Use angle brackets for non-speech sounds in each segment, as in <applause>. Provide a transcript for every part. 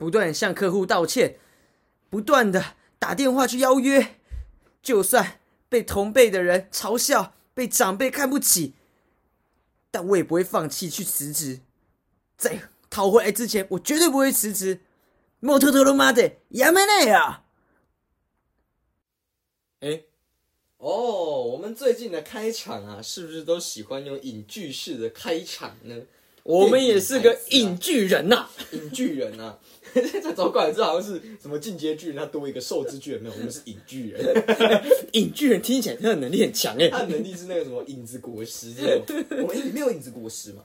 不断向客户道歉，不断的打电话去邀约，就算被同辈的人嘲笑，被长辈看不起，但我也不会放弃去辞职。在讨回来之前，我绝对不会辞职。摩托托罗妈的，亚美内啊！哎，哦，我们最近的开场啊，是不是都喜欢用影剧式的开场呢？我们也是个影巨人呐、影巨人啊，<laughs> 这走过来这好像是什么进阶巨人，他多一个受之巨人，没有，我们是影巨人。<laughs> 影巨人听起来他的能力很强哎、他的能力是那个什么影子果实这种，<laughs> 我们里面有影子果实吗？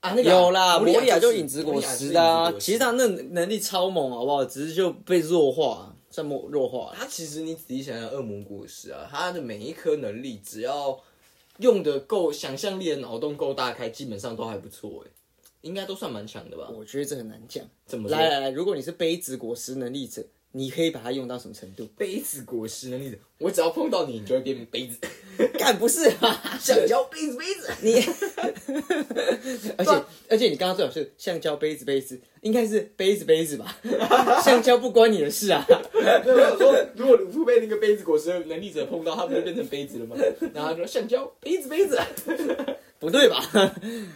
啊，那个有啦，摩摩利亚就就是影子果实的、啊，其实他那能力超猛，好不好？只是就被弱化，算弱弱化了。它其实你仔细想想，恶魔果实啊，他的每一颗能力，只要用的够，想象力的脑洞够大开，基本上都还不错哎，应该都算蛮强的吧？我觉得这很难讲。怎么说来来来，如果你是杯子果实能力者，你可以把它用到什么程度？杯子果实能力者，我只要碰到你，你就会变成杯子，<laughs> 干不是啊，橡胶杯子杯子。你，<laughs> 而且而且你刚刚最好是橡胶杯子杯子，应该是杯子杯子吧？<laughs> 橡胶不关你的事啊。没有没有说，如果鲁夫被那个杯子果实的能力者碰到，他不就变成杯子了吗？然后他说橡胶杯子杯子，不对吧？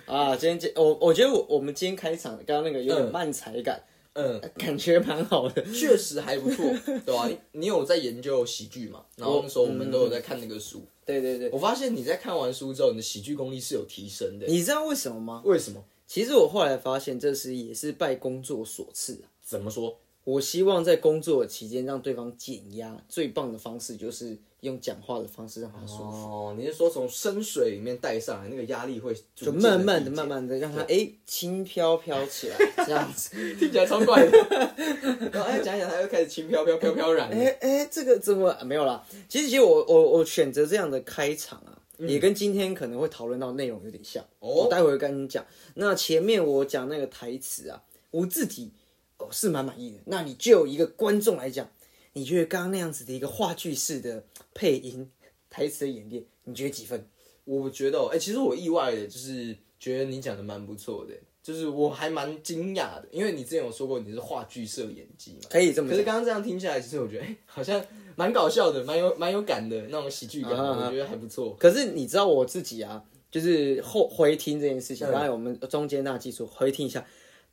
啊，今天今我我觉得我我们今天开场刚刚那个有点嗯慢才感，嗯，感觉蛮好的。确实还不错，对吧、你你有在研究喜剧嘛？然后那时候我们都有在看那个书，对对对，我发现你在看完书之后，你的喜剧功力是有提升的。你知道为什么吗？为什么？其实我后来发现，这是也是拜工作所赐啊。怎么说？我希望在工作期间让对方减压，最棒的方式就是用讲话的方式让他舒服，哦，你是说从深水里面带上来，那个压力会就就慢慢的、慢慢的让他哎轻飘飘起来，这样子。<laughs> 听起来超怪的。<laughs> 然后哎讲一讲，他又开始轻飘飘、飘飘然了。哎哎，这个怎么啊没有啦？其实其实我我我选择这样的开场啊，也跟今天可能会讨论到内容有点像。哦我待会会跟你讲。那前面我讲那个台词啊，我自己哦是蛮满意的。那你就一个观众来讲，你觉得刚刚那样子的一个话剧式的配音台词的演练，你觉得几分？我觉得哦，哎、其实我意外的，就是觉得你讲的蛮不错的，就是我还蛮惊讶的，因为你之前有说过你是话剧社演技嘛。可以这么讲。可是刚刚这样听下来，其实我觉得，哎、好像蛮搞笑的，<laughs> 蛮有蛮有感的那种喜剧感，啊啊啊我觉得还不错。可是你知道我自己啊，就是后回听这件事情，嗯刚才我们中间那技术回听一下，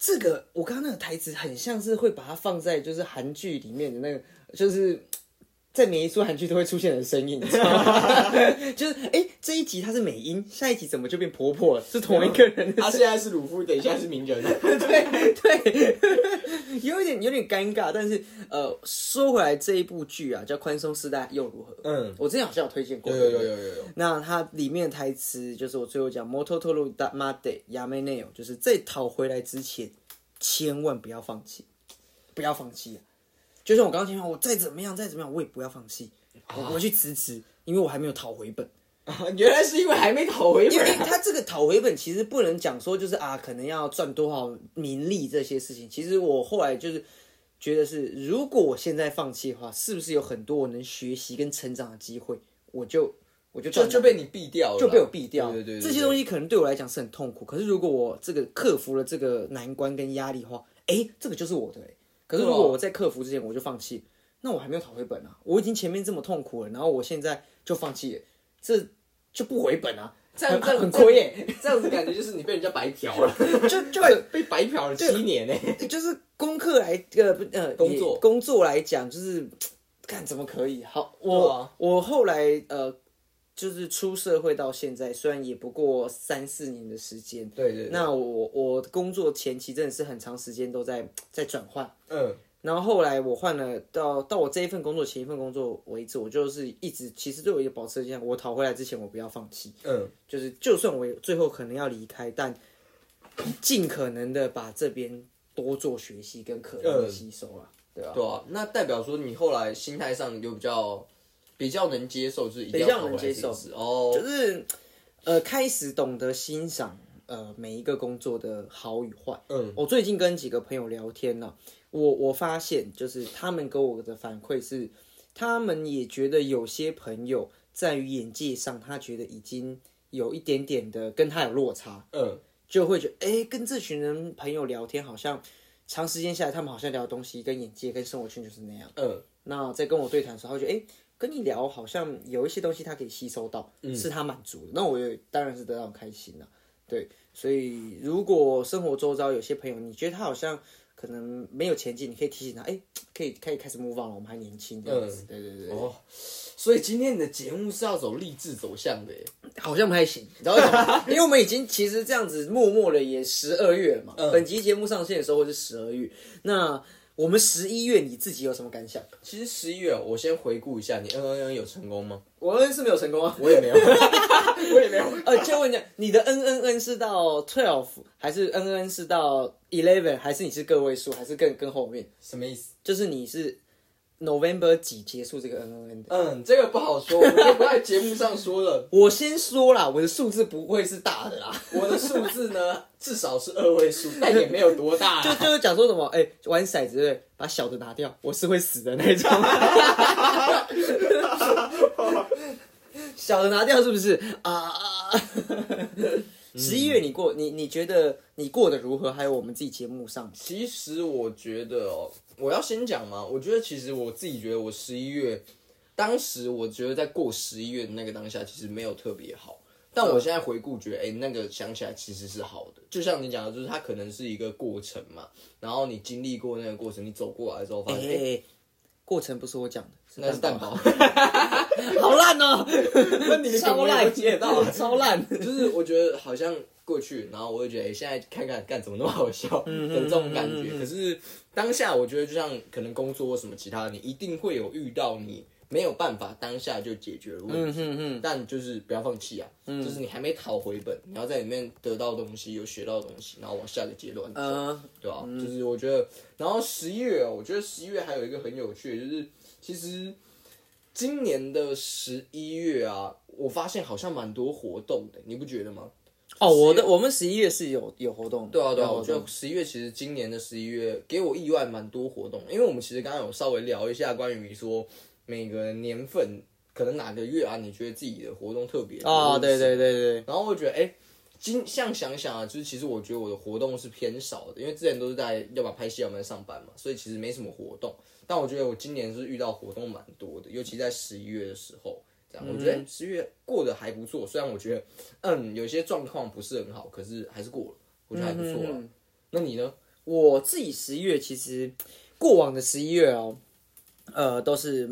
这个我刚刚那个台词很像是会把它放在就是韩剧里面的那个，就是。在每一出韩剧都会出现的声音，你知道吗？<laughs> 就是哎、诶这一集她是美音，下一集怎么就变婆婆了？是同一个人的他现在是鲁夫，等一下是鸣人。对 <laughs> 对，<laughs> 有一点有点尴尬，但是呃，说回来这一部剧啊，叫《宽松世代》又如何？嗯，我之前好像有推荐过，有有有有有有。那它里面的台词就是我最后讲 “moto t o r u da made yame neo”，就是在讨回来之前，千万不要放弃，不要放弃啊！就像我刚刚听到，我再怎么样再怎么样，我也不要放弃，我去辞职，因为我还没有讨回本。<laughs> 原来是因为还没讨回本因为本。他这个讨回本其实不能讲说就是啊，可能要赚多少名利这些事情。其实我后来就是觉得是，如果我现在放弃的话，是不是有很多我能学习跟成长的机会？我就我就就就被你毙掉了，就被我毙掉。对对对对这些东西可能对我来讲是很痛苦。可是如果我这个克服了这个难关跟压力的话，哎，这个就是我的哎。可是如果我在克服之前我就放弃，那我还没有讨回本啊！我已经前面这么痛苦了，然后我现在就放弃了，这就不回本啊！这样这样很亏耶，这样子感觉就是你被人家白嫖了，<laughs> 就就被 <laughs> 被白嫖了七年呢。就是功课来呃不呃工作工作来讲，就是看怎么可以好。我、啊我后来呃就是出社会到现在，虽然也不过三四年的时间，对对，那我我工作前期真的是很长时间都在在转换。嗯，然后后来我换了到到我这一份工作前一份工作为止，我就是一直其实对我一个保持这样，我讨回来之前我不要放弃，嗯，就是就算我最后可能要离开，但尽可能的把这边多做学习跟可能的吸收了，对吧？对啊，那代表说你后来心态上有比较比较能接受，就是比较要能接受哦，就是呃开始懂得欣赏呃每一个工作的好与坏。嗯，我最近跟几个朋友聊天呢、我我发现就是他们给我的反馈是，他们也觉得有些朋友在于眼界上，他觉得已经有一点点的跟他有落差，嗯，就会觉得哎、诶跟这群人朋友聊天好像。长时间下来，他们好像聊的东西跟眼界跟生活圈就是那样。嗯，那在跟我对谈的时候，他会觉得，哎、跟你聊好像有一些东西他可以吸收到，是他满足的。那我也当然是得到很开心了。对，所以如果生活周遭有些朋友，你觉得他好像可能没有前进，你可以提醒他，哎、可以可以开始 move on 了，我们还年轻这样子。对对对对，哦，所以今天你的节目是要走励志走向的耶。好像不太行，你知道为什么？<laughs> 因为我们已经其实这样子默默的也十二月了嘛。本集节目上线的时候是十二月，那我们十一月你自己有什么感想？其实十一月，我先回顾一下，你 N N N 有成功吗？我 N 是没有成功啊。我也没有，<laughs> 我也没有。<laughs> 呃，就问你，你的 N N N 是到 twelve，还是 N N 是到 eleven，还是你是个位数，还是更更后面？什么意思？就是你是 November 几结束这个 N N N 的？嗯，这个不好说，我就不在节目上说了。<laughs> 我先说啦，我的数字不会是大的啦，<laughs> 我的数字呢，至少是二位数，但也没有多大、<laughs> 就就是讲说什么，哎、玩骰子？把小的拿掉，我是会死的那种。小的拿掉是不是啊？十一月你过你你觉得你过得如何？还有我们自己节目上，其实我觉得哦，我要先讲嘛。我觉得其实我自己觉得我十一月，当时我觉得在过十一月的那个当下，其实没有特别好。但我现在回顾，觉得哎、那个想起来其实是好的。就像你讲的，就是它可能是一个过程嘛。然后你经历过那个过程，你走过来之后，发哎、现哎、过程不是我讲的，那是蛋堡。好烂哦、<laughs> 那你超烂，不接到 <laughs> 超烂。就是我觉得好像过去，然后我会觉得，哎、现在看看干怎么那么好笑的这种感觉。可是当下，我觉得就像可能工作或什么其他，你一定会有遇到你没有办法当下就解决的问题。嗯嗯但就是不要放弃啊，就是你还没讨回本，你要在里面得到东西，有学到东西，然后往下个阶段走。呃，对啊，就是我觉得，然后十一月哦，我觉得十一月还有一个很有趣的，就是其实今年的十一月啊，我发现好像蛮多活动的，你不觉得吗？哦，我的我们十一月是有有活动的，对啊，对啊，我觉得十一月其实今年的十一月给我意外蛮多活动，因为我们其实刚刚有稍微聊一下关于说每个年份可能哪个月啊，你觉得自己的活动特别哦，对对对。对对，然后我觉得，哎、今像想想啊，就是其实我觉得我的活动是偏少的，因为之前都是在要么拍戏，要么在上班嘛，所以其实没什么活动。但我觉得我今年是遇到活动蛮多的，尤其在十一月的时候，这样我觉得十一月过得还不错。虽然我觉得，嗯，有些状况不是很好，可是还是过了，我觉得还不错了。那你呢？我自己十一月其实过往的十一月哦，呃，都是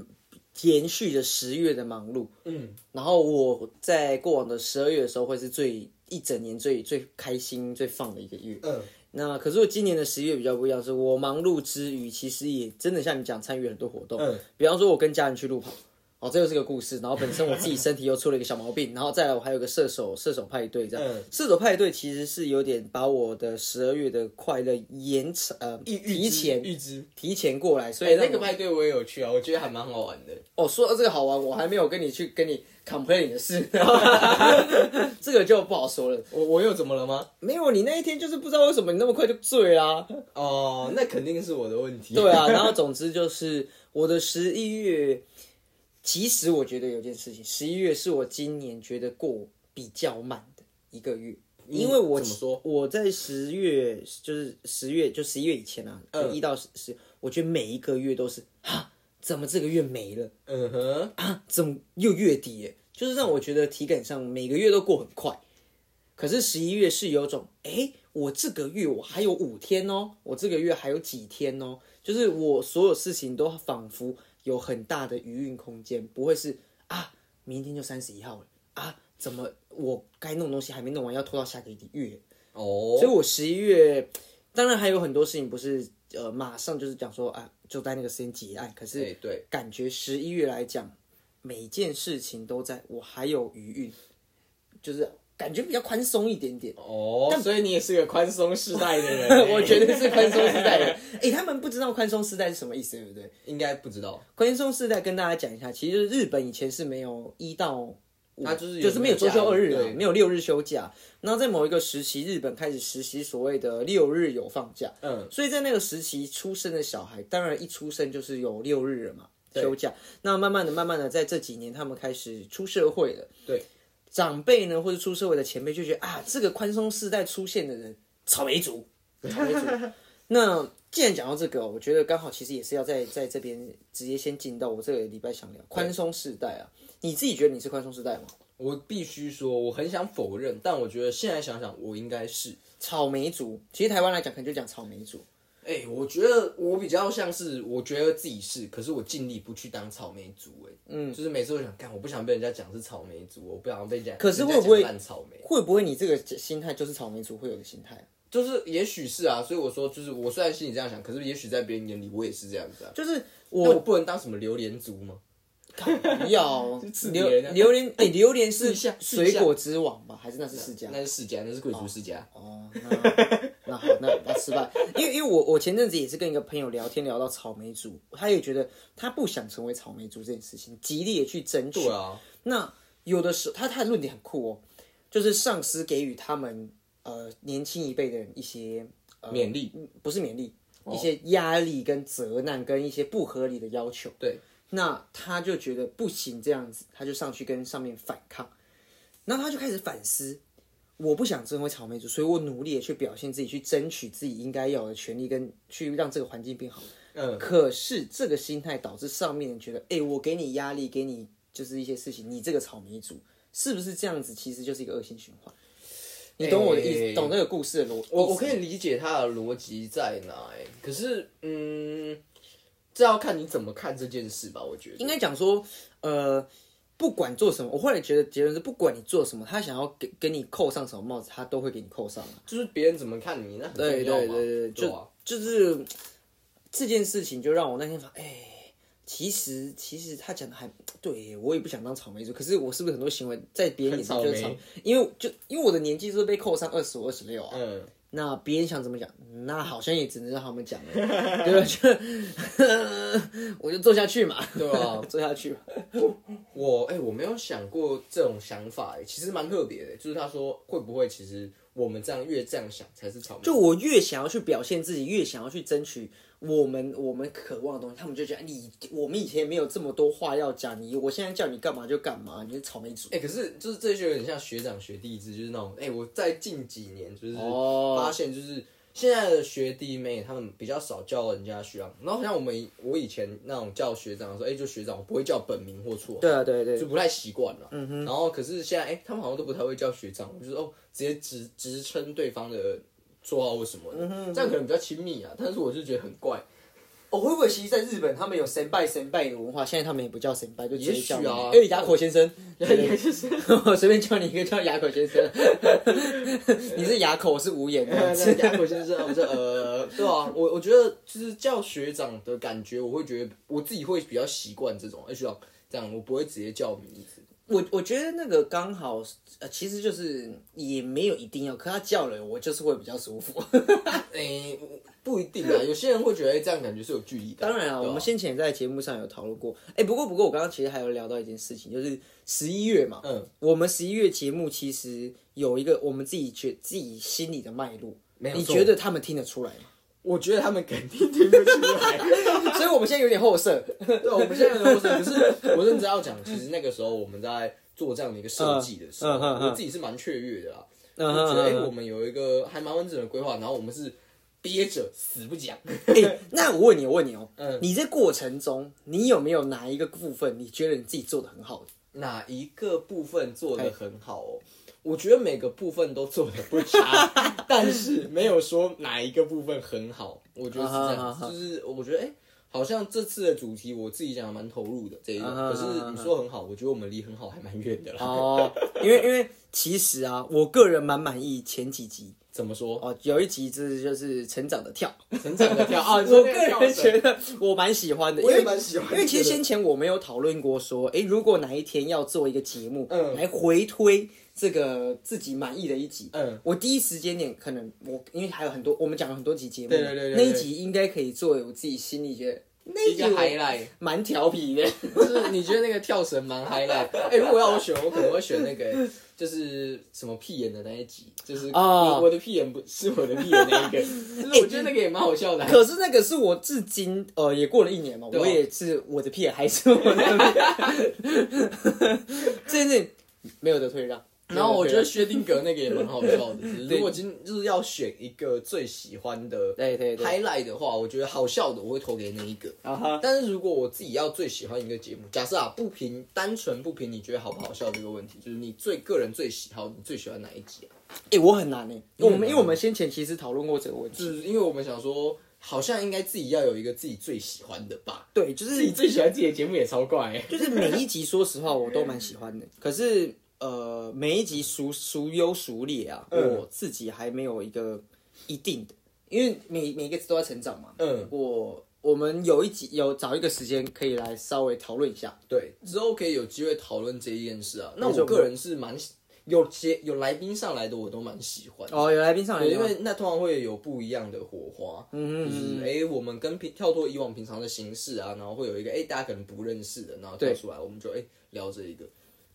延续着十月的忙碌。嗯，然后我在过往的十二月的时候，会是最一整年最最开心、最放的一个月。嗯，那可是我今年的十一月比较不一样，是我忙碌之余，其实也真的像你讲，参与很多活动。嗯，比方说，我跟家人去路跑。哦，这又是个故事。然后本身我自己身体又出了一个小毛病，<laughs> 然后再来我还有个射手射手派对这样。嗯射手派对其实是有点把我的十二月的快乐延长呃预提前预知。提前过来，所哎、以那个派对我也有去啊，我觉得还蛮好玩的。哦，说到这个好玩，我还没有跟你去跟你 complain 你的事，<laughs> 这个就不好说了。我我又怎么了吗？没有，你那一天就是不知道为什么你那么快就醉啦、哦，那肯定是我的问题。对啊，<laughs> 然后总之就是我的十一月，其实我觉得有件事情，十一月是我今年觉得过比较慢的一个月，因为我怎么说？我在十月就是十月就十一月以前啊，嗯一到十十，我觉得每一个月都是哈，怎么这个月没了？嗯哼，啊怎么又月底耶？就是让我觉得体感上每个月都过很快，可是十一月是有种，哎，我这个月我还有五天哦，我这个月还有几天哦，就是我所有事情都仿佛有很大的余韵空间，不会是啊，明天就三十一号了啊，怎么我该弄东西还没弄完，要拖到下个月？哦。所以，我十一月当然还有很多事情不是呃马上就是讲说啊，就在那个时间结案，可是对对，感觉十一月来讲，每件事情都在我还有余韵，就是感觉比较宽松一点点。哦，所以你也是个宽松世代的人欸，<laughs> 我觉得是宽松世代的。<laughs> 哎、他们不知道宽松世代是什么意思，对不对？应该不知道，宽松世代跟大家讲一下，其实日本以前是没有一到五，它就是有就是没有周休二日没有六日休假。然后在某一个时期，日本开始实行所谓的六日有放假。嗯，所以在那个时期出生的小孩，当然一出生就是有六日了嘛，休假。那慢慢的、慢慢的，在这几年他们开始出社会了，对，长辈呢或者出社会的前辈就觉得啊，这个宽松世代出现的人，草莓族，草莓族。<laughs> 那既然讲到这个，我觉得刚好其实也是要在在这边直接先进到我这个礼拜想聊宽松世代啊。你自己觉得你是宽松世代吗？我必须说，我很想否认，但我觉得现在想想，我应该是。草莓族，其实台湾来讲，可能就讲草莓族。哎、我觉得我比较像是，我觉得自己是，可是我尽力不去当草莓族。哎，嗯，就是每次都想干，我不想被人家讲是草莓族，我不想被人家。可是会不会烂草莓？会不会你这个心态就是草莓族会有的心态啊？就是也许是啊，所以我说，就是我虽然心里这样想，可是也许在别人眼里我也是这样子啊。就是我我不能当什么榴莲族吗？不 <laughs> 要榴榴莲，哎，榴莲是水果之王吧？还是那是世家？那是世家，那是贵族世家。哦，那那好，那那失败，因为因为我我前阵子也是跟一个朋友聊天，聊到草莓族，他也觉得他不想成为草莓族这件事情，极力的去争取。对啊，那有的时候他他的论点很酷哦，就是上司给予他们呃年轻一辈的人一些呃勉励。不是勉励，哦一些压力跟责难跟一些不合理的要求。对，那他就觉得不行这样子，他就上去跟上面反抗，然后他就开始反思，我不想成为草莓族，所以我努力的去表现自己，去争取自己应该要有的权利，跟去让这个环境变好。嗯，可是这个心态导致上面人觉得，哎、我给你压力，给你就是一些事情，你这个草莓族是不是这样子？其实就是一个恶性循环。你懂我的意思，哎懂这个故事的逻？我我可以理解他的逻辑在哪、欸，可是嗯，这要看你怎么看这件事吧。我觉得应该讲说，呃，不管做什么，我后来觉得结论是，不管你做什么，他想要给给你扣上什么帽子，他都会给你扣上啊。就是别人怎么看你，那很重对要嘛对对对，就、啊就是这件事情，就让我那天发，哎、其实其实他讲的还对，我也不想当草莓族，可是我是不是很多行为在别人眼中就是草莓？因为就因为我的年纪就是被扣上二十五、二十六啊，嗯，那别人想怎么讲，那好像也只能让他们讲了，对吧？就 <laughs> 我就做下去嘛，对啊，做下去嘛。我哎、我没有想过这种想法、欸，其实蛮特别的。就是他说会不会其实我们这样越这样想才是草莓？就我越想要去表现自己，越想要去争取我们我们渴望的东西，他们就觉得你我们以前没有这么多话要讲，你我现在叫你干嘛就干嘛，你是草莓族。哎、可是就是这就有点像学长学弟制，就是那种哎、我在近几年就是哦发现，就是现在的学弟妹他们比较少叫人家学长，然后像我们我以前那种叫学长的时候，哎、就学长，我不会叫本名或绰号，对啊，对对就不太习惯了。嗯哼然后可是现在哎、他们好像都不太会叫学长，我就是哦直接直直称对方的绰号或什么的，这样可能比较亲密啊。但是我就觉得很怪，哦，会不会其实在日本他们有神拜神拜的文化，现在他们也不叫神拜，就直接叫你也许啊哎，哑口先生，也就是我随便叫你一个叫哑口先生，<laughs> 你是牙口，我是无言的。<laughs> 那雅口先生，我是呃，对啊，<laughs> 我我觉得就是叫学长的感觉，我会觉得我自己会比较习惯这种，哎、学长这样，我不会直接叫名字。我我觉得那个刚好，呃，其实就是也没有一定要，可他叫了我就是会比较舒服。<laughs> 哎、不一定啊，有些人会觉得、哎这样感觉是有距离感。当然啊，我们先前在节目上有讨论过。哎、不过不过我刚刚其实还有聊到一件事情，就是十一月嘛，嗯，我们十一月节目其实有一个我们自己觉自己心里的脉络，你觉得他们听得出来吗？我觉得他们肯定听不出来。<laughs> 所以我们现在有点后设。对，我们现在有是，可是我认真要讲，其实那个时候我们在做这样的一个设计的时候，我自己是蛮雀跃的啦。嗯就觉得哎、嗯我们有一个还蛮完整的规划，然后我们是憋着死不讲。<laughs> 哎、那我问你，我问你哦、嗯你这过程中，你有没有哪一个部分你觉得你自己做的很好的？哪一个部分做的很好哦？我觉得每个部分都做的不差，<laughs> 但是没有说哪一个部分很好。我觉得是这样，就是我觉得哎、好像这次的主题我自己讲的蛮投入的这一可是你说很好，我觉得我们离很好还蛮远的啦。哦，因为因为其实啊，我个人蛮满意前几集怎么说？哦，有一集就是就是成长的跳，成长的跳 <laughs> 啊！你我个人绳觉得我蛮喜欢的，因我也为蛮喜欢的，因为其实先前我没有讨论过说，诶，如果哪一天要做一个节目，嗯来回推这个自己满意的一集，嗯，我第一时间点可能我因为还有很多，我们讲了很多集节目，对对对对那一集应该可以作为我自己心里觉得那一个 highlight，蛮调皮的，就是你觉得那个跳绳蛮 highlight。哎、如果要我选，我可能会选那个，就是什么屁眼的那一集，就是哦我我的屁眼不是我的屁眼那一个，<laughs> 就是我觉得那个也蛮好笑的。可是那个是我至今呃也过了一年嘛，我也是我的屁眼还是我的屁，<laughs> 这件事没有得退让。然后我觉得薛定格那个也蛮好笑的。<laughs> 就是如果今就是要选一个最喜欢的对对对 highlight 的话，我觉得好笑的我会投给那一个。啊哈，但是如果我自己要最喜欢一个节目，假设啊不评单纯不评你觉得好不好笑这个问题，就是你最个人最喜好，你最喜欢哪一集啊？哎、我很难哎、你很难我们因为我们先前其实讨论过这个问题，就是因为我们想说，好像应该自己要有一个自己最喜欢的吧。对，就是自己最喜欢自己的节目也超怪、欸。就是每一集，说实话我都蛮喜欢的。可是呃，每一集孰孰优孰劣啊，嗯我自己还没有一个一定的，因为每每一个字都在成长嘛。嗯，我我们有一集有找一个时间可以来稍微讨论一下。对，之后可以有机会讨论这一件事啊。那没错我个人是蛮喜有些有来宾上来的，我都蛮喜欢。哦，有来宾上来对，了吗，因为那通常会有不一样的火花，嗯就是哎、诶我们跟平跳脱以往平常的形式啊，然后会有一个哎、诶大家可能不认识的，然后跳对出来，我们就哎、诶聊这一个，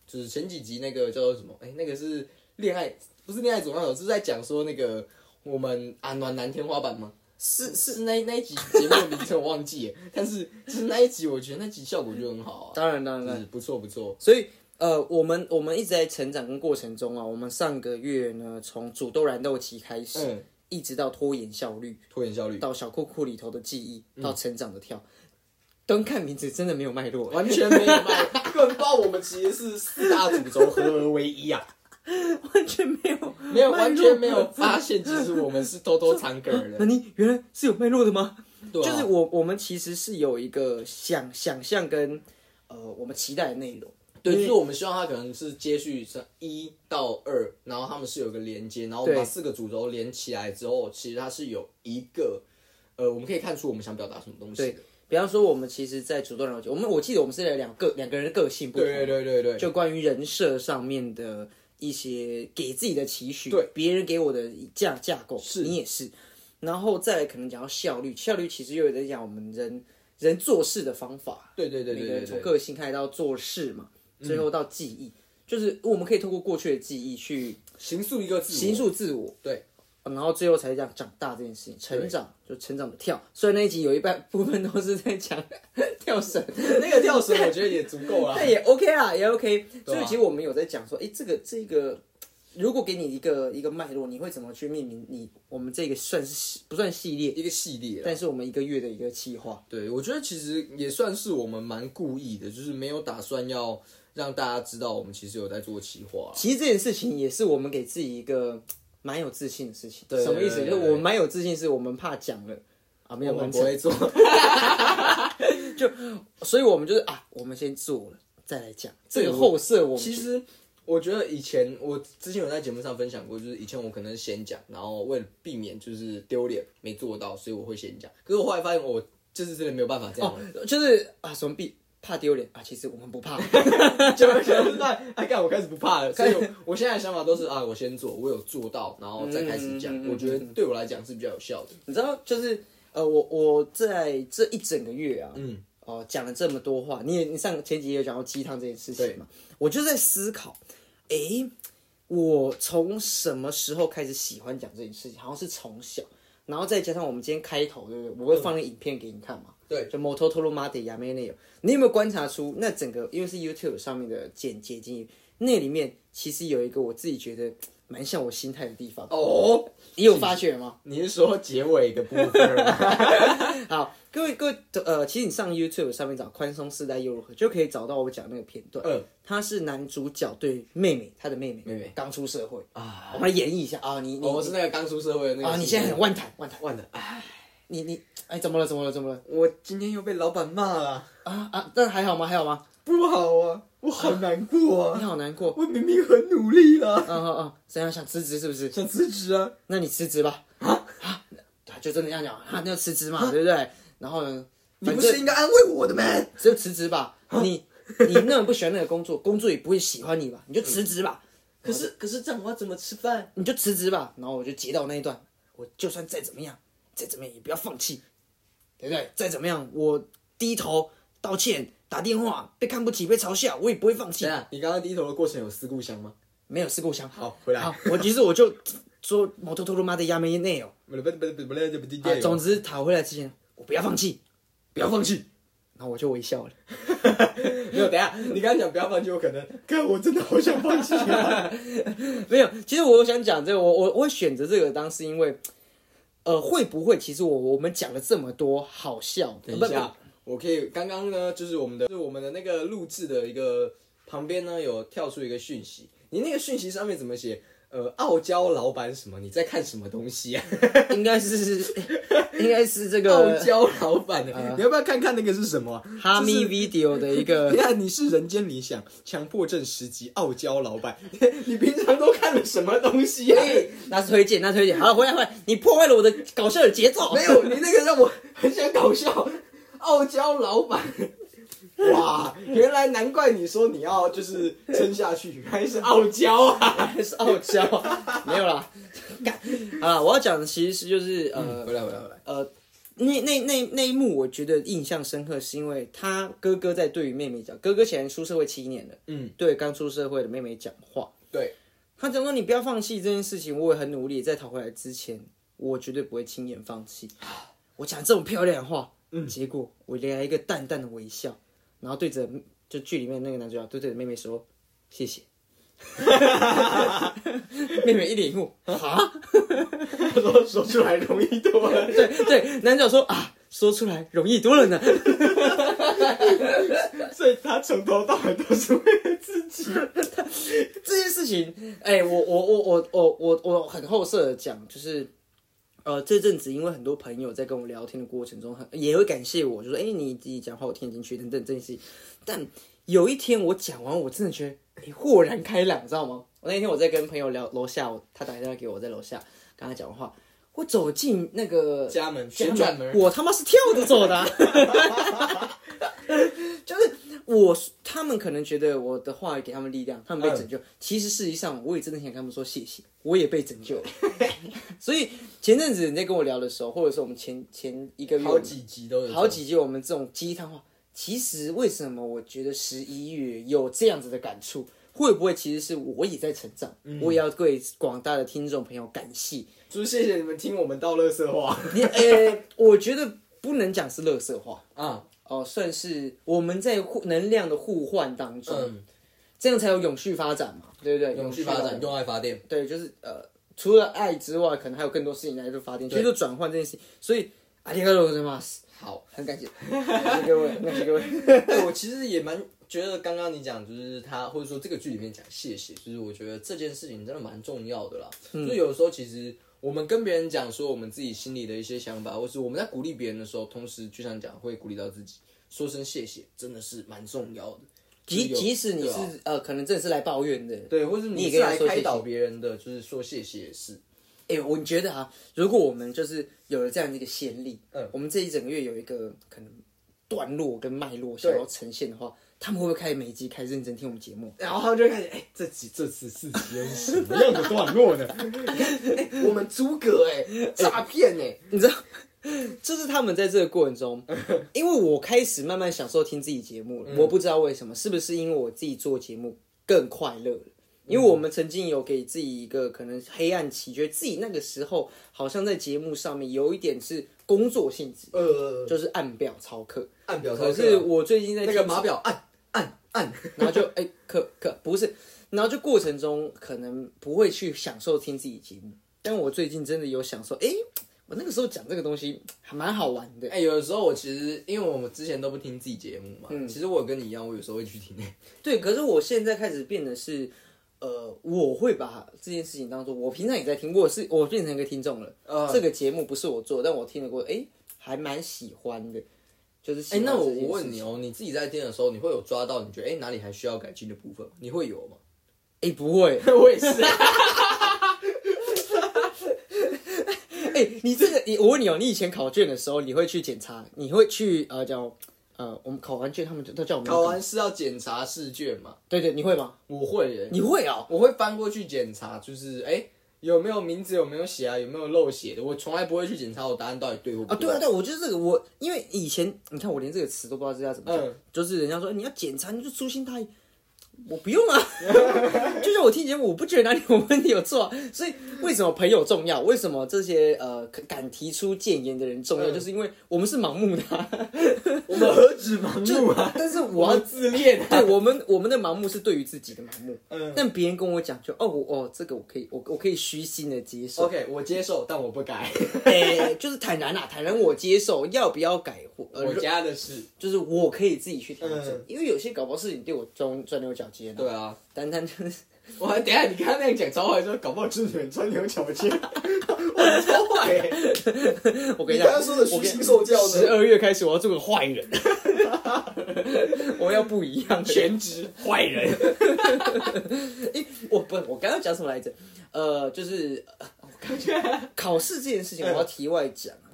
就是前几集那个叫做什么？哎、那个是恋爱，不是恋爱总要有，是在讲说那个我们啊暖男天花板吗？是是那那一集节目的名称我忘记了，<laughs> 但是就是那一集，我觉得那集效果就很好啊，当然当然不错不错。所以呃，我们我们一直在成长跟过程中啊，我们上个月呢，从煮豆燃豆期开始，嗯，一直到拖延效率，拖延效率到小裤裤里头的记忆，嗯到成长的跳。单看名字真的没有脉络，完全没有卖，<laughs> 根本不知道我们其实是四大主轴合而为一啊。完全没有没有，完全没有发现，其实我们是偷偷藏梗的那。你原来是有脉络的吗？对啊就是我我们其实是有一个想想象跟呃我们期待的内容。对，就是我们希望它可能是接续成一到二，然后他们是有个连接，然后把四个主轴连起来之后，其实它是有一个，呃，我们可以看出我们想表达什么东西的。比方说，我们其实，在主动了解，我们我记得我们是在两个两个人的个性不同，对对对对。对，就关于人设上面的一些给自己的期许，对。别人给我的架架构，是。你也是，然后再来可能讲到效率，效率其实又有在讲我们人人做事的方法，对对对每个人从对对对，个性开始到做事嘛，最后到记忆，就是我们可以透过过去的记忆去形塑一个自我。形塑自我，对，然后最后才讲长大这件事情，成长就成长的跳，虽然那一集有一半部分都是在讲 <laughs> 跳绳，<laughs> 那个跳绳，我觉得也足够了但。<laughs> 也 OK 啊，也 OK。所以其实我们有在讲说，哎、这个这个，如果给你一个一个脉络，你会怎么去命名你我们这个算是系不算系列，一个系列啦，但是我们一个月的一个企划。对，我觉得其实也算是我们蛮故意的，就是没有打算要让大家知道我们其实有在做企划。其实这件事情也是我们给自己一个蛮有自信的事情。对什么意思？对对就是我们蛮有自信，是我们怕讲了啊没有我们完成，不会做，<laughs> 所以我们就是啊，我们先做了再来讲。这个对后设我们其实我觉得以前我之前有在节目上分享过，就是以前我可能先讲，然后为了避免就是丢脸没做到，所以我会先讲。可是我后来发现我就是真的没有办法这样了，就是啊什么必怕丢脸啊，其实我们不怕。<laughs> <laughs> 就会觉得哎，哎，干我开始不怕了。所以我我现在的想法都是啊，我先做，我有做到，然后再开始讲。我觉得对我来讲是比较有效的。你知道，就是呃，我我在这一整个月啊，嗯，哦、讲了这么多话，你也你上前几也有讲到鸡汤这件事情嘛，我就在思考，诶，我从什么时候开始喜欢讲这件事情？好像是从小，然后再加上我们今天开头，对不对？我会放那个影片给你看嘛，对，就 a d e y a m e n e 你有没有观察出那整个，因为是 YouTube 上面的剪接经验，那里面其实有一个我自己觉得蛮像我心态的地方，哦，你有发觉吗？<laughs> 你是说结尾的部分吗？<laughs> <laughs> 好，各位各位，呃，其实你上 YouTube 上面找宽松世代又如何，就可以找到我讲那个片段。嗯，他是男主角对妹妹，他的妹妹，妹妹刚出社会。啊，我们来演绎一下。啊，你你、哦我是那个刚出社会的那个。啊，你现在很万谈万谈，万的，哎，你你哎，怎么了怎么了怎么了我今天又被老板骂了，啊啊？但还好吗？还好吗？不好啊，我好难过啊你啊，好难过，我明明很努力了，嗯嗯嗯，怎样想辞职是不是？想辞职啊。那你辞职吧啊啊，就真的这样讲啊，那就辞职嘛，对不对？然后呢，你不是应该安慰我的吗？只有辞职吧，你你那么不喜欢那个工作，<laughs> 工作也不会喜欢你吧，你就辞职吧。可是可是这样我要怎么吃饭？你就辞职吧。然后我就截到那一段，我就算再怎么样，再怎么样也不要放弃，对不对？再怎么样，我低头道歉、打电话、被看不起、被嘲笑，我也不会放弃。你刚刚低头的过程有思故乡吗？没有思故乡。好，回来。好，我其实我就说摩托托罗妈的亚美有。总之讨回来之前，我不要放弃，不要放弃。然后我就微笑了。<laughs> 没有，等下，你刚刚讲不要放弃，我可能，看我真的好想放弃、啊。<laughs> 没有，其实我想讲这个，我我我会选择这个当是因为。呃，会不会其实我我们讲了这么多好笑，等一下，我可以刚刚呢，就是我们的，就是我们的那个录制的一个旁边呢，有跳出一个讯息，你那个讯息上面怎么写？呃，傲娇老板什么？你在看什么东西啊？<laughs> 应该是，应该是这个傲娇老板的。你要不要看看那个是什么？哈密 video 的一个。<laughs> 你看，你是人间理想强迫症十级傲娇老板。你平常都看了什么东西啊？那是推荐，那推荐。好，回来回来，你破坏了我的搞笑的节奏。没有，你那个让我很想搞笑。傲娇老板。<laughs> 哇，原来难怪你说你要就是撑下去，还是傲娇啊，还是傲娇？没有啦，<laughs> 啊，我要讲的其实是就是呃，回来回来回来，呃，那那那那一幕我觉得印象深刻，是因为他哥哥在对于妹妹讲，哥哥显然出社会七年了，嗯，对刚出社会的妹妹讲话，对，他讲说你不要放弃这件事情，我也很努力，在逃回来之前，我绝对不会轻言放弃。我讲这么漂亮的话，嗯，结果我连来一个淡淡的微笑。然后对着就剧里面那个男主角对着妹妹说：“谢谢。<laughs> ”妹妹一脸怒啊，说说出来容易多了。对对，男主角说啊，说出来容易多了呢。<laughs> 所以他从头到尾都是为了自己。这件事情，哎，我我我我我我我很后色的讲，就是。呃，这阵子因为很多朋友在跟我聊天的过程中，很也会感谢我，就说：“哎，你自己讲话我听进去，等等这些。”但有一天我讲完，我真的觉得哎，豁然开朗，你知道吗？我那天我在跟朋友聊，楼下他打电话给我，在楼下跟他讲话，我走进那个家门，旋转门，我他妈是跳着走的，<laughs> 就是。我他们可能觉得我的话给他们力量，他们被拯救。其实事实际上，我也真的想跟他们说谢谢，我也被拯救了。<laughs> 所以前阵子你在跟我聊的时候，或者是我们前前一个月好几集都有好几集，我们这种鸡汤话，其实为什么我觉得十一月有这样子的感触，会不会其实是我也在成长？我也要对广大的听众朋友感谢，就是谢谢你们听我们道乐色话。你呃，我觉得不能讲是乐色话 <laughs> 啊。哦，算是我们在互能量的互换当中，这样才有永续发展嘛，对不对？永续发展，用爱发电。对，就是呃，除了爱之外，可能还有更多事情来做发电，其实就转换这件事情。所以，阿里嘎多真马斯，好，很感谢，<laughs> 感谢各位，感谢各位。<laughs> 对我其实也蛮觉得，刚刚你讲就是他，或者说这个剧里面讲谢谢，就是我觉得这件事情真的蛮重要的啦。就有时候其实。我们跟别人讲说我们自己心里的一些想法，或是我们在鼓励别人的时候，同时就像讲会鼓励到自己，说声谢谢，真的是蛮重要的。即即使你是呃，可能真的是来抱怨的，对，或是你也是来开导别人的，就是说谢谢也是。哎，我觉得啊，如果我们就是有了这样的一个先例，嗯，我们这一整个月有一个可能段落跟脉络想要呈现的话。他们会不会开始每一集开始认真听我们节目？<laughs> 然后他们就开始哎，这集这次四集又是什么样的段落呢？<laughs> 哎，我们诸葛哎，诈骗哎，你知道，这是他们在这个过程中，<laughs> 因为我开始慢慢享受听自己节目了。我不知道为什么，是不是因为我自己做节目更快乐了？因为我们曾经有给自己一个可能黑暗期，觉得自己那个时候好像在节目上面有一点是工作性质，呃，就是按表操课，按表操。可是我最近在那个码表按。按按，<laughs> 然后就哎，可可不是，然后就过程中可能不会去享受听自己节目，但我最近真的有享受，哎，我那个时候讲这个东西还蛮好玩的，哎，有的时候我其实因为我们之前都不听自己节目嘛，嗯，其实我跟你一样，我有时候会去听，<laughs> 对，可是我现在开始变得是，呃，我会把这件事情当做我平常也在听，过是我变成一个听众了，呃，这个节目不是我做，但我听了过，哎，还蛮喜欢的。就是哎，那我我问你哦，你自己在听的时候，你会有抓到你觉得哎哪里还需要改进的部分？你会有吗？哎，不会，<laughs> 我也是。<laughs> 哎，你这个，你我问你哦，你以前考卷的时候，你会去检查？你会去呃叫呃，我们考完卷，他们都叫我们考完试要检查试卷嘛？对对，你会吗？我会耶，你会啊？我会翻过去检查，就是哎。有没有名字？有没有写啊？有没有漏写的？我从来不会去检查我答案到底对或不对。啊，对啊，对，我就是这个，我因为以前你看我连这个词都不知道这叫怎么讲，就是人家说你要检查，你就粗心大意。我不用啊，<laughs> 就像我听节目，我不觉得哪里有问题有错、啊，所以为什么朋友重要？为什么这些呃敢提出谏言的人重要？嗯就是因为我们是盲目的啊、<laughs> 我们何止盲目啊，但是我我要们自恋啊。对我们我们的盲目是对于自己的盲目，嗯但别人跟我讲就哦我哦这个我可以我我可以虚心的接受，OK，我接受，但我不改。<laughs> 哎、就是坦然啦、坦然我接受，要不要改？呃我家的事。就是我可以自己去调整，嗯因为有些搞不好是你对我钻钻牛角尖、对，啊，单单就是 <laughs> 我还等下你刚刚那样讲超坏，说搞不好就是你们钻牛角尖，哇，你超坏哎！<laughs> 我跟你讲，你刚刚说的虚心受教十，二月开始我要做个坏人，<laughs> 我要不一样的。全职坏人。<laughs> 诶，我不，我刚刚讲什么来着？呃，就是、呃我刚刚考试这件事情，我要题外讲啊。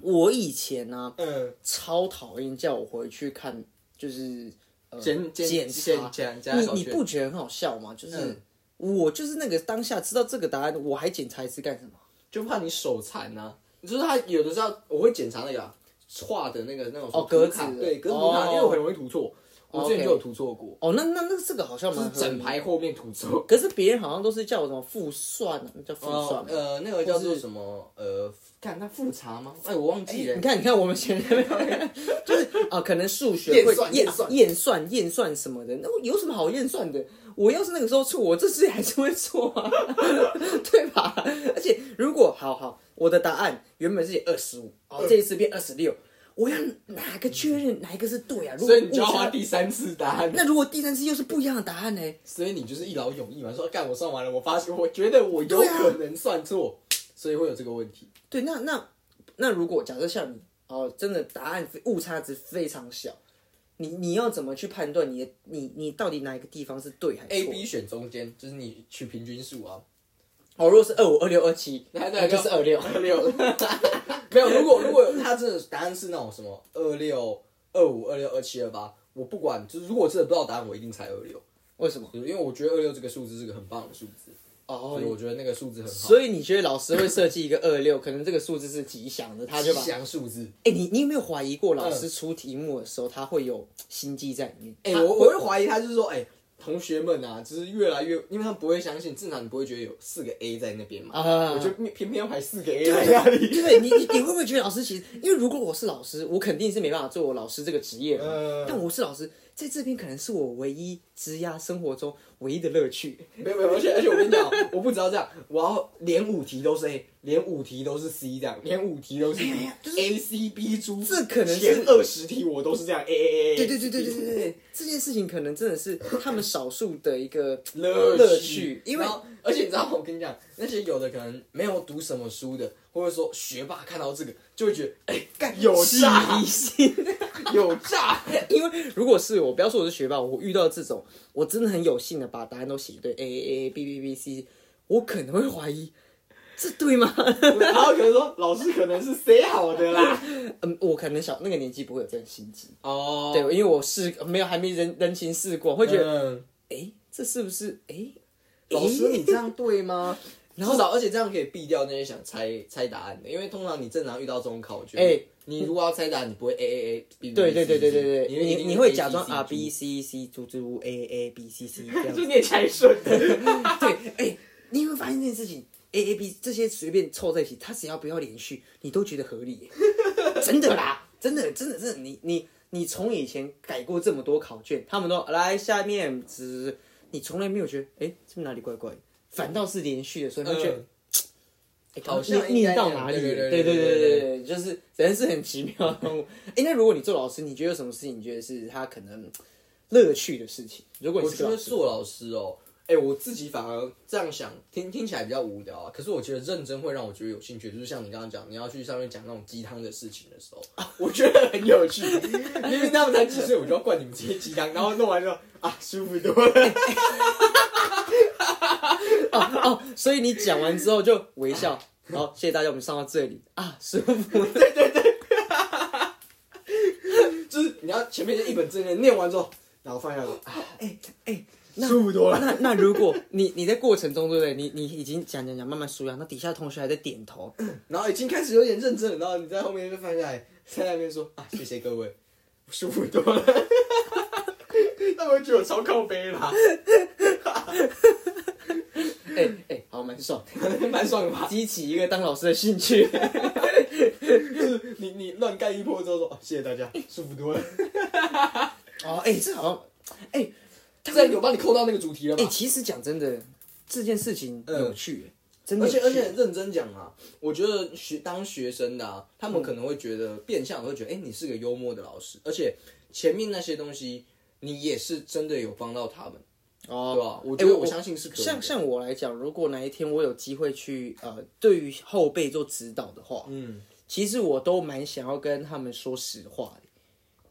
我以前呢、嗯，超讨厌叫我回去看，就是呃检检查。你你不觉得很好笑吗？就是、嗯我就是那个当下知道这个答案，我还检查一次干什么？就怕你手残呐、就是他有的时候我会检查那个啊画的那个那种哦格子对格子图卡，哦因为我很容易涂错，我之前就有涂错过，哦，那那那这个好像就是整排后面涂错。可是别人好像都是叫我什么复算叫复算呃，那个叫做什么？呃，看那复查吗？哎，我忘记了你。看，你看，我们前面 <laughs> 就是啊、可能数学会验算验验算验算、什么的，那我有什么好验算的？我要是那个时候错，我这次还是会错啊，<laughs> 对吧？而且如果好好，我的答案原本是写二十五，哦，这一次变二十六，我要哪个确认哪一个是对啊？如果所以你就要花第三次答案。那如果第三次又是不一样的答案呢？所以你就是一劳永逸嘛，说干我算完了，我发现我觉得我有可能算错，所以会有这个问题。对，那那那如果假设像你哦，真的答案误差值非常小，你你要怎么去判断你的你你到底哪一个地方是对还是 A、错 B 选中间，就是你取平均数啊。哦，如果是二五、二六、二七，那那就是二六。二六。<laughs> 没有，如果如果他真的答案是那种什么二六、二五、二六、二七、二八，我不管，就是如果我真的不知道答案，我一定猜二六，为什么？因为我觉得二六这个数字是个很棒的数字，哦所以，我觉得那个数字很好。所以你觉得老师会设计一个二六，可能这个数字是吉祥的，他就把吉。祥数字。哎、你你有没有怀疑过老师出题目的时候，他会有心机在里面？哎、他我我会怀疑他就是说，哎、同学们啊，就是越来越，因为他们不会相信，正常你不会觉得有四个 A 在那边嘛，啊我就偏偏要排四个 A <laughs> 在那里。对你，你你会不会觉得老师其实，因为如果我是老师，我肯定是没办法做我老师这个职业的嘛。嗯但我是老师，在这边可能是我唯一职涯生活中唯一的乐趣。没有没有，而且而且我跟你讲，我不知道这样，我要连五题都是 A，连五题都是 C 这样，连五题都是 B，就是 A C B 猪，这可能是前二十题我都是这样 A A A。对对对对对对对，这件事情可能真的是他们少数的一个 <laughs> 乐乐趣，因为而且你知道，我跟你讲，那些有的可能没有读什么书的，或者说学霸看到这个就会觉得，哎、干有诈。有诈。<laughs> 因为如果是我，不要说我是学霸，我遇到这种，我真的很有幸的把答案都写对，A A A B B B C，我可能会怀疑，这对吗？然后可能说老师可能是 C 好的啦。<laughs> 嗯，我可能小那个年纪不会有这样心机，哦对，因为我试没有还没人人情世故，会觉得，嗯，哎、这是不是哎？老师你这样对吗？然后至少而且这样可以避掉那些想猜猜答案的，因为通常你正常遇到这种考卷，哎你如果要猜答案，你不会 A A A B B 对对对对对对，你你会假装啊 B C C 猪猪 A A B C C <laughs> 这样就子，念起来顺的。<laughs> 对，哎、你有没有发现这件事情？A A B 这些随便凑在一起，它只要不要连续，你都觉得合理，<laughs> 真的啦，真的真的真的，你你你从以前改过这么多考卷，他们都来下面只，你从来没有觉得，哎、这哪里怪怪的，反倒是连续的，所以他就，<tsk> 好像硬到哪里。对对对对对，就是人是很奇妙。<laughs> 哎，那如果你做老师，你觉得有什么事情，你觉得是他可能乐趣的事情。如果我觉得做老师哦，哎，我自己反而这样想，听听起来比较无聊啊。可是我觉得认真会让我觉得有兴趣，就是像你刚刚讲，你要去上面讲那种鸡汤的事情的时候，我觉得很有趣。因为那们才几岁我就要灌你们这些鸡汤，然后弄完之后。啊，舒服多了。哦哦，所以你讲完之后就微笑，好，谢谢大家，我们上到这里啊，舒服。对对对就是你要前面就一本正经念完之后，然后放下来，啊，哎哎，舒服多了。那那如果你你在过程中，对不对？你你已经讲讲讲，慢慢舒压，那底下同学还在点头，然后已经开始有点认真了，然后你在后面就放下来，在那边说啊，谢谢各位，舒服多了。他们会觉得我超靠背啦，<laughs> 哎哎，好蛮爽，蛮爽的吧？激起一个当老师的兴趣。就是你你乱干一波之后说，哦，谢谢大家，舒服多了。<laughs> 哦，哎，这好像，哎这样有帮你扣到那个主题了哎，吧？其实讲真的，这件事情有趣，真的而，且而且认真讲啊，我觉得学当学生的啊，他们可能会觉得变相地会觉得，哎、你是个幽默的老师，而且前面那些东西你也是真的有帮到他们，哦，对吧？我觉得我相信是可以的。像像我来讲，如果哪一天我有机会去呃，对于后辈做指导的话，嗯，其实我都蛮想要跟他们说实话的。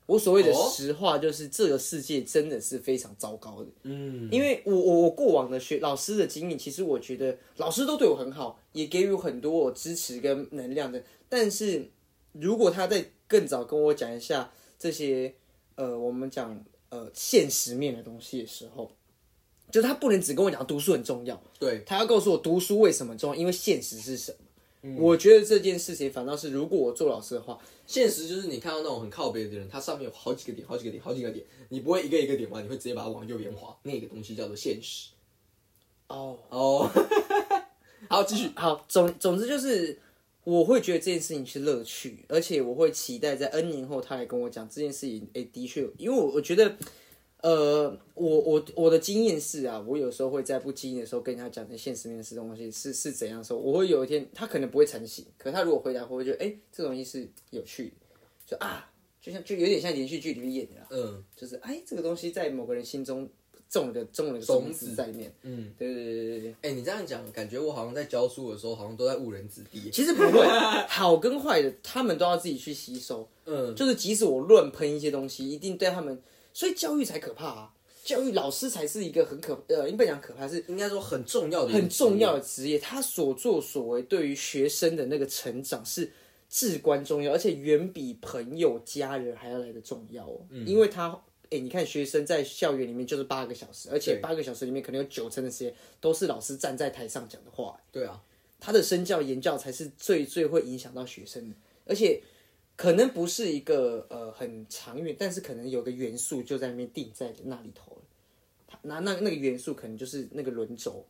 我所谓的哦实话，就是这个世界真的是非常糟糕的。嗯，因为我我我过往的学老师的经历，其实我觉得老师都对我很好，也给予很多我支持跟能量的。但是如果他在更早跟我讲一下这些呃，我们讲呃现实面的东西的时候，就他不能只跟我讲读书很重要，对，他要告诉我读书为什么重要，因为现实是什么。我觉得这件事情反倒是，如果我做老师的话，现实就是你看到那种很靠背的人，他上面有好几个点，好几个点，好几个点，你不会一个一个点完，你会直接把它往右边滑，那个东西叫做现实。哦，哦，<laughs> 好，继续。好，总总之就是，我会觉得这件事情是乐趣，而且我会期待在 N 年后他来跟我讲这件事情。诶，的确，因为我我觉得，呃，我我我的经验是啊，我有时候会在不经意的时候跟他讲的现实面的东西是是怎样的时候，我会有一天他可能不会成型，可他如果回答，我会觉得，诶，这东西是有趣，就啊，就像就有点像连续剧里面演的啦，嗯就是哎，这个东西在某个人心中种了个种了个种子在里面。嗯，对对对对对。哎、你这样讲，感觉我好像在教书的时候，好像都在误人子弟。其实不会，<laughs> 好跟坏的他们都要自己去吸收。嗯，就是即使我乱喷一些东西，一定对他们，所以教育才可怕啊！教育老师才是一个很可呃，应该讲可怕是应该说很重要的，很重要的。职业，他所作所为对于学生的那个成长是至关重要，而且远比朋友、家人还要来的重要哦。因为他，哎、你看学生在校园里面就是八个小时，而且对八个小时里面可能有九成的时间都是老师站在台上讲的话。对啊，他的身教言教才是最最会影响到学生的，而且可能不是一个呃很长远，但是可能有个元素就在那边定在那里头了。他那那那个元素可能就是那个轮轴，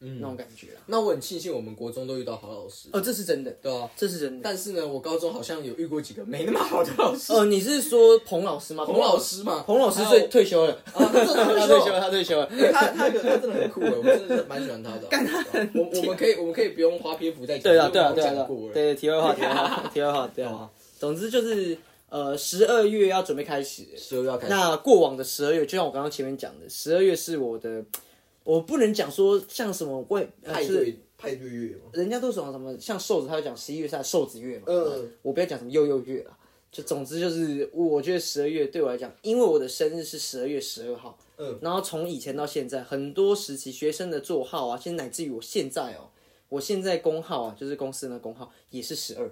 嗯，那种感觉啊。那我很庆幸我们国中都遇到好老师，哦，这是真的，对啊。这是真的。但是呢，我高中好像有遇过几个没那么好的老师。哦，你是说彭老师吗？彭老师嘛，彭老师还有退退休了，啊，他真的 <laughs> 他退休了，他退休了。他他个他真的很酷哎，我真的是蛮喜欢他的。<laughs> 干他我我们可以我们可以不用花篇幅再讲，对啊，对啊，对啊，对题外话，题外话，<laughs> 题外话，对啊。总之就是，呃，十二月要准备开始了，十二月要开始，那过往的十二月，就像我刚刚前面讲的，十二月是我的，我不能讲说像什么为呃就是派对派对月嘛。人家都说什么像瘦子，他会讲十一月是他的瘦子月嘛，嗯，我不要讲什么幼幼月了，就总之就是我觉得十二月对我来讲，因为我的生日是十二月十二号，嗯，然后从以前到现在，很多时期学生的座号啊，现在乃至于我现在哦，我现在工号啊，就是公司的工号也是十二。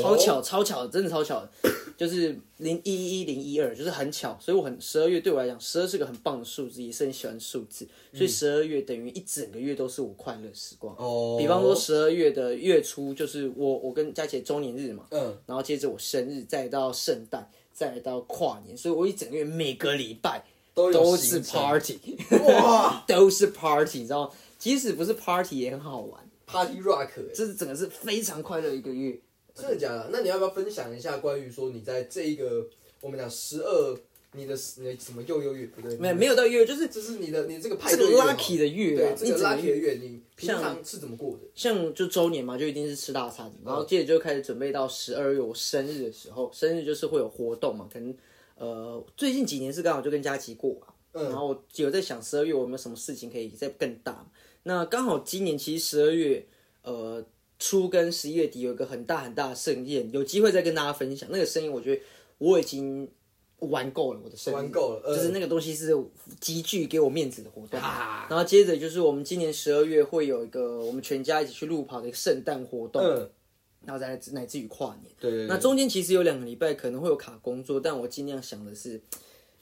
超巧，超巧的，真的超巧。的，就是零一一零一二，就是很巧，所以我很十二月对我来讲，十二是个很棒的数字，也是很喜欢数字，所以十二月等于一整个月都是我快乐时光。哦，比方说十二月的月初，就是我我跟佳姐周年日嘛，嗯，然后接着我生日，再到圣诞，再到跨年，所以我一整个月每个礼拜都都是 party，哇。<laughs> 都是 party，你知道吗？即使不是 party 也很好玩，，Party Rock，欸。这是整个是非常快乐的一个月。真的假的？那你要不要分享一下关于说你在这一个我们讲十二，你的你的什么又又月不对？没有没有到月，就是这是你的你这个派这个对月嘛 lucky 的月啊，对这个 lucky 的月月，你平常是怎么过的？像就周年嘛，就一定是吃大餐，然后接着就开始准备到十二月我生日的时候，生日就是会有活动嘛，可能呃最近几年是刚好就跟佳琪过啊，嗯然后我有在想十二月我有没有什么事情可以再更大，那刚好今年其实十二月呃初跟十一月底有一个很大很大的盛宴，有机会再跟大家分享那个盛宴，我觉得我已经玩够了我的生日，玩够了呃就是那个东西是极具给我面子的活动。啊，然后接着就是我们今年十二月会有一个我们全家一起去路跑的一个圣诞活动，嗯，然后再来乃至于跨年。对对那中间其实有两个礼拜可能会有卡工作，但我尽量想的是，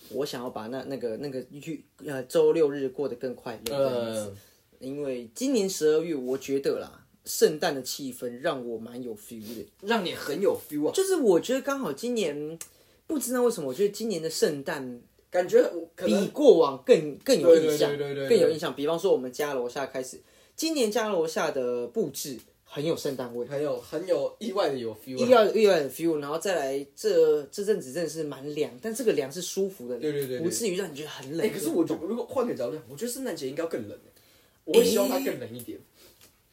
我想要把那那个那个去呃周六日过得更快乐这样子。嗯，因为今年十二月，我觉得啦，圣诞的气氛让我蛮有 feel 的。让你很有 feel 啊。就是我觉得刚好今年不知道为什么，我觉得今年的圣诞感觉比过往更更有印象，更有印象。比方说，我们家楼下开始，今年家楼下的布置很有圣诞味，很有很有意外的有 feel 啊。意外意外的 feel，然后再来这这阵子真的是蛮凉，但这个凉是舒服的，对对对对不至于让你觉得很冷。哎，可是我觉得如果换个角度讲，我觉得圣诞节应该要更冷欸我会希望它更冷一点。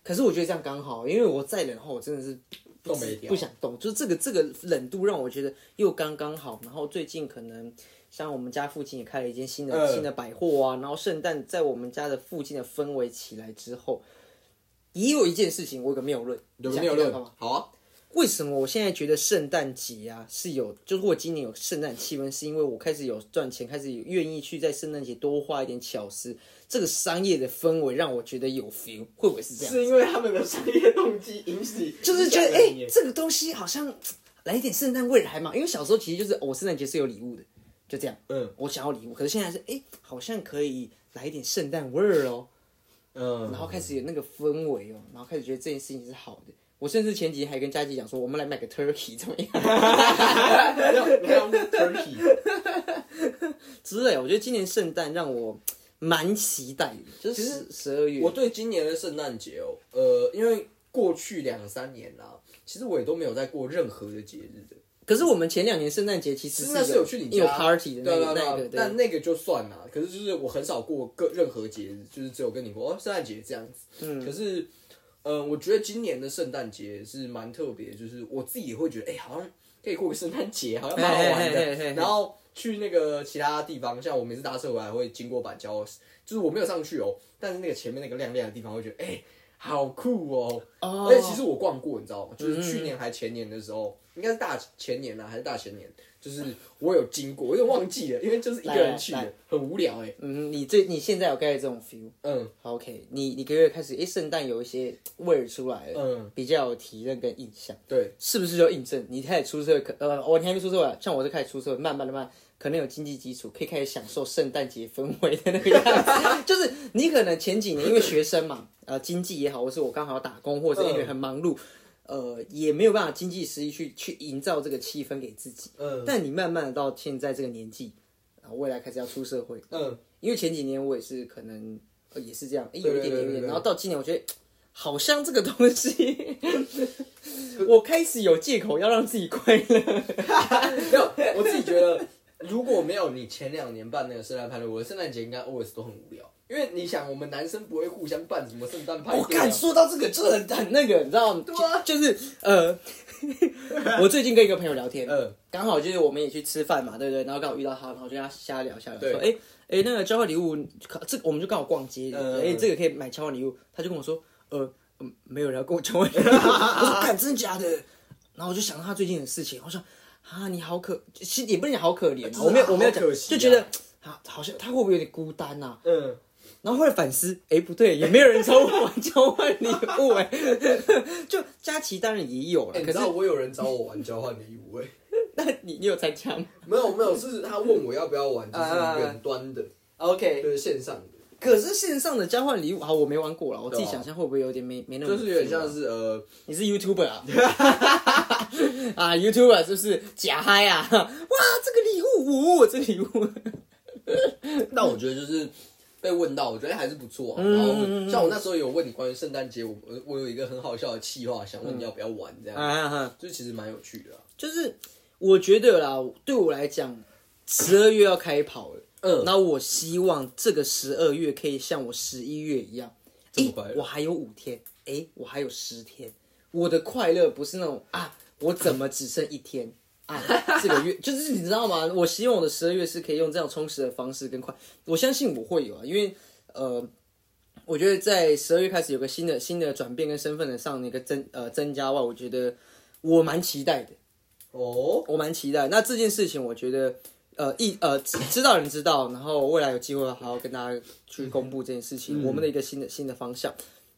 可是我觉得这样刚好，因为我再冷的话，我真的是不动没掉不想动，就是这个这个冷度让我觉得又刚刚好。然后最近可能像我们家附近也开了一间新的、嗯新的百货啊，然后圣诞在我们家的附近的氛围起来之后，也有一件事情我有个谬论，有没有论？好啊，为什么我现在觉得圣诞节啊是有，就是我今年有圣诞气氛，是因为我开始有赚钱，开始有愿意去在圣诞节多花一点巧思，这个商业的氛围让我觉得有 feel，会不会是这样？是因为他们的商业动机引起，就是觉得哎、这个东西好像来一点圣诞味儿还蛮，因为小时候其实就是我，圣诞节是有礼物的，就这样，嗯。我想要礼物，可是现在是哎、好像可以来一点圣诞味儿哦，嗯，然后开始有那个氛围哦，然后开始觉得这件事情是好的。我甚至前几天还跟佳琪讲说，我们来买个 turkey 怎么样要你要用 turkey，之类。我觉得今年圣诞让我蛮期待的，就是十十二月我。对今年的圣诞节哦，呃，因为过去两三年啦、其实我也都没有在过任何的节日的。可是我们前两年圣诞节其实是那是有去你有家 party 的那对啊个那个，对但，那个就算了。可是就是我很少过个任何节日，就是只有跟你过哦圣诞节这样子。嗯，可是，呃，我觉得今年的圣诞节是蛮特别，就是我自己也会觉得，哎、好像可以过个圣诞节，好像蛮好玩的。然后去那个其他地方，像我每次搭车回来会经过板桥，就是我没有上去哦，但是那个前面那个亮亮的地方，会觉得，哎、好酷哦！哦而且其实我逛过，你知道吗？就是去年还前年的时候，应该是大前年啦，还是大前年，就是我有经过，我有点忘记了，因为就是一个人去来的，很无聊哎。嗯，你最你现在有盖这种 feel。嗯好 OK，你你可以开始，诶，圣诞有一些味儿出来了，嗯，比较有体认跟印象，对，是不是就印证你开始出社会？可呃，我你还没出社会啊，像我是开始出社会，慢慢的慢，可能有经济基础，可以开始享受圣诞节氛围的那个样子。<laughs> 就是你可能前几年因为学生嘛，呃，经济也好，或是我刚好要打工，或者是因为很忙碌，呃，也没有办法经济实力去去营造这个气氛给自己。嗯但你慢慢的到现在这个年纪，啊未来开始要出社会，嗯，因为前几年我也是可能、呃、也是这样，一点点有一点，对对对然后到今年我觉得 <tsk> 好像这个东西，<laughs> 我开始有借口要让自己快乐。<laughs> 没有，我自己觉得，如果没有你前两年办那个圣诞派对，我的圣诞节应该 always 都很无聊。因为你想，我们男生不会互相办什么圣诞派对、啊我敢。说到这个，真的很很那个，你知道吗？对啊就就是呃，<laughs> 我最近跟一个朋友聊天，嗯刚好就是我们也去吃饭嘛，对不对？然后刚好遇到他，然后就跟他瞎聊瞎聊，对说，哎哎，那个交换礼物，这我们就刚好逛街，嗯哎，这个可以买交换礼物，他就跟我说，呃，嗯没有人要跟我交换礼物，<laughs> 我说，干，真的假的？然后我就想到他最近的事情，我说，啊，你好可，其实也不能讲好可怜啊，我没有我没有讲就觉得。啊，好像他会不会有点孤单呐、嗯，然后后来反思，哎，不对，也没有人找我 <laughs> 玩交换礼物，哎，<laughs> 就佳琪当然也有了，可是我有人找我玩交换礼物哎、<laughs> 那你你有参加吗没有没有，是他问我要不要玩，就是啊远端的，？OK，就是线上的，可是线上的交换礼物，好，我没玩过了，我自己想象会不会有点没没那么，就是有点像，是呃，你是 YouTuber 啊？啊，YouTuber 是不是假嗨啊？哇，这个礼物，我、这个礼物，但我觉得就是被问到，我觉得还是不错。然后像我那时候有问你关于圣诞节，我我我有一个很好笑的气话，想问你要不要玩这样，啊哈，就是其实蛮有趣的、啊。就是我觉得啦，对我来讲，十二月要开跑了。嗯，那我希望这个十二月可以像我十一月一样，我还有五天，哎，我还有十天，我的快乐不是那种啊，我怎么只剩一天啊？这个月 <laughs> 就是你知道吗？我希望我的十二月是可以用这样充实的方式跟快，我相信我会有啊，因为呃，我觉得在十二月开始有个新的新的转变跟身份的上那个增呃增加外，我觉得我蛮期待的。哦，我蛮期待。那这件事情，我觉得，呃，一呃知知道人知道，然后未来有机会好好跟大家去公布这件事情，我们的一个新的新的方向。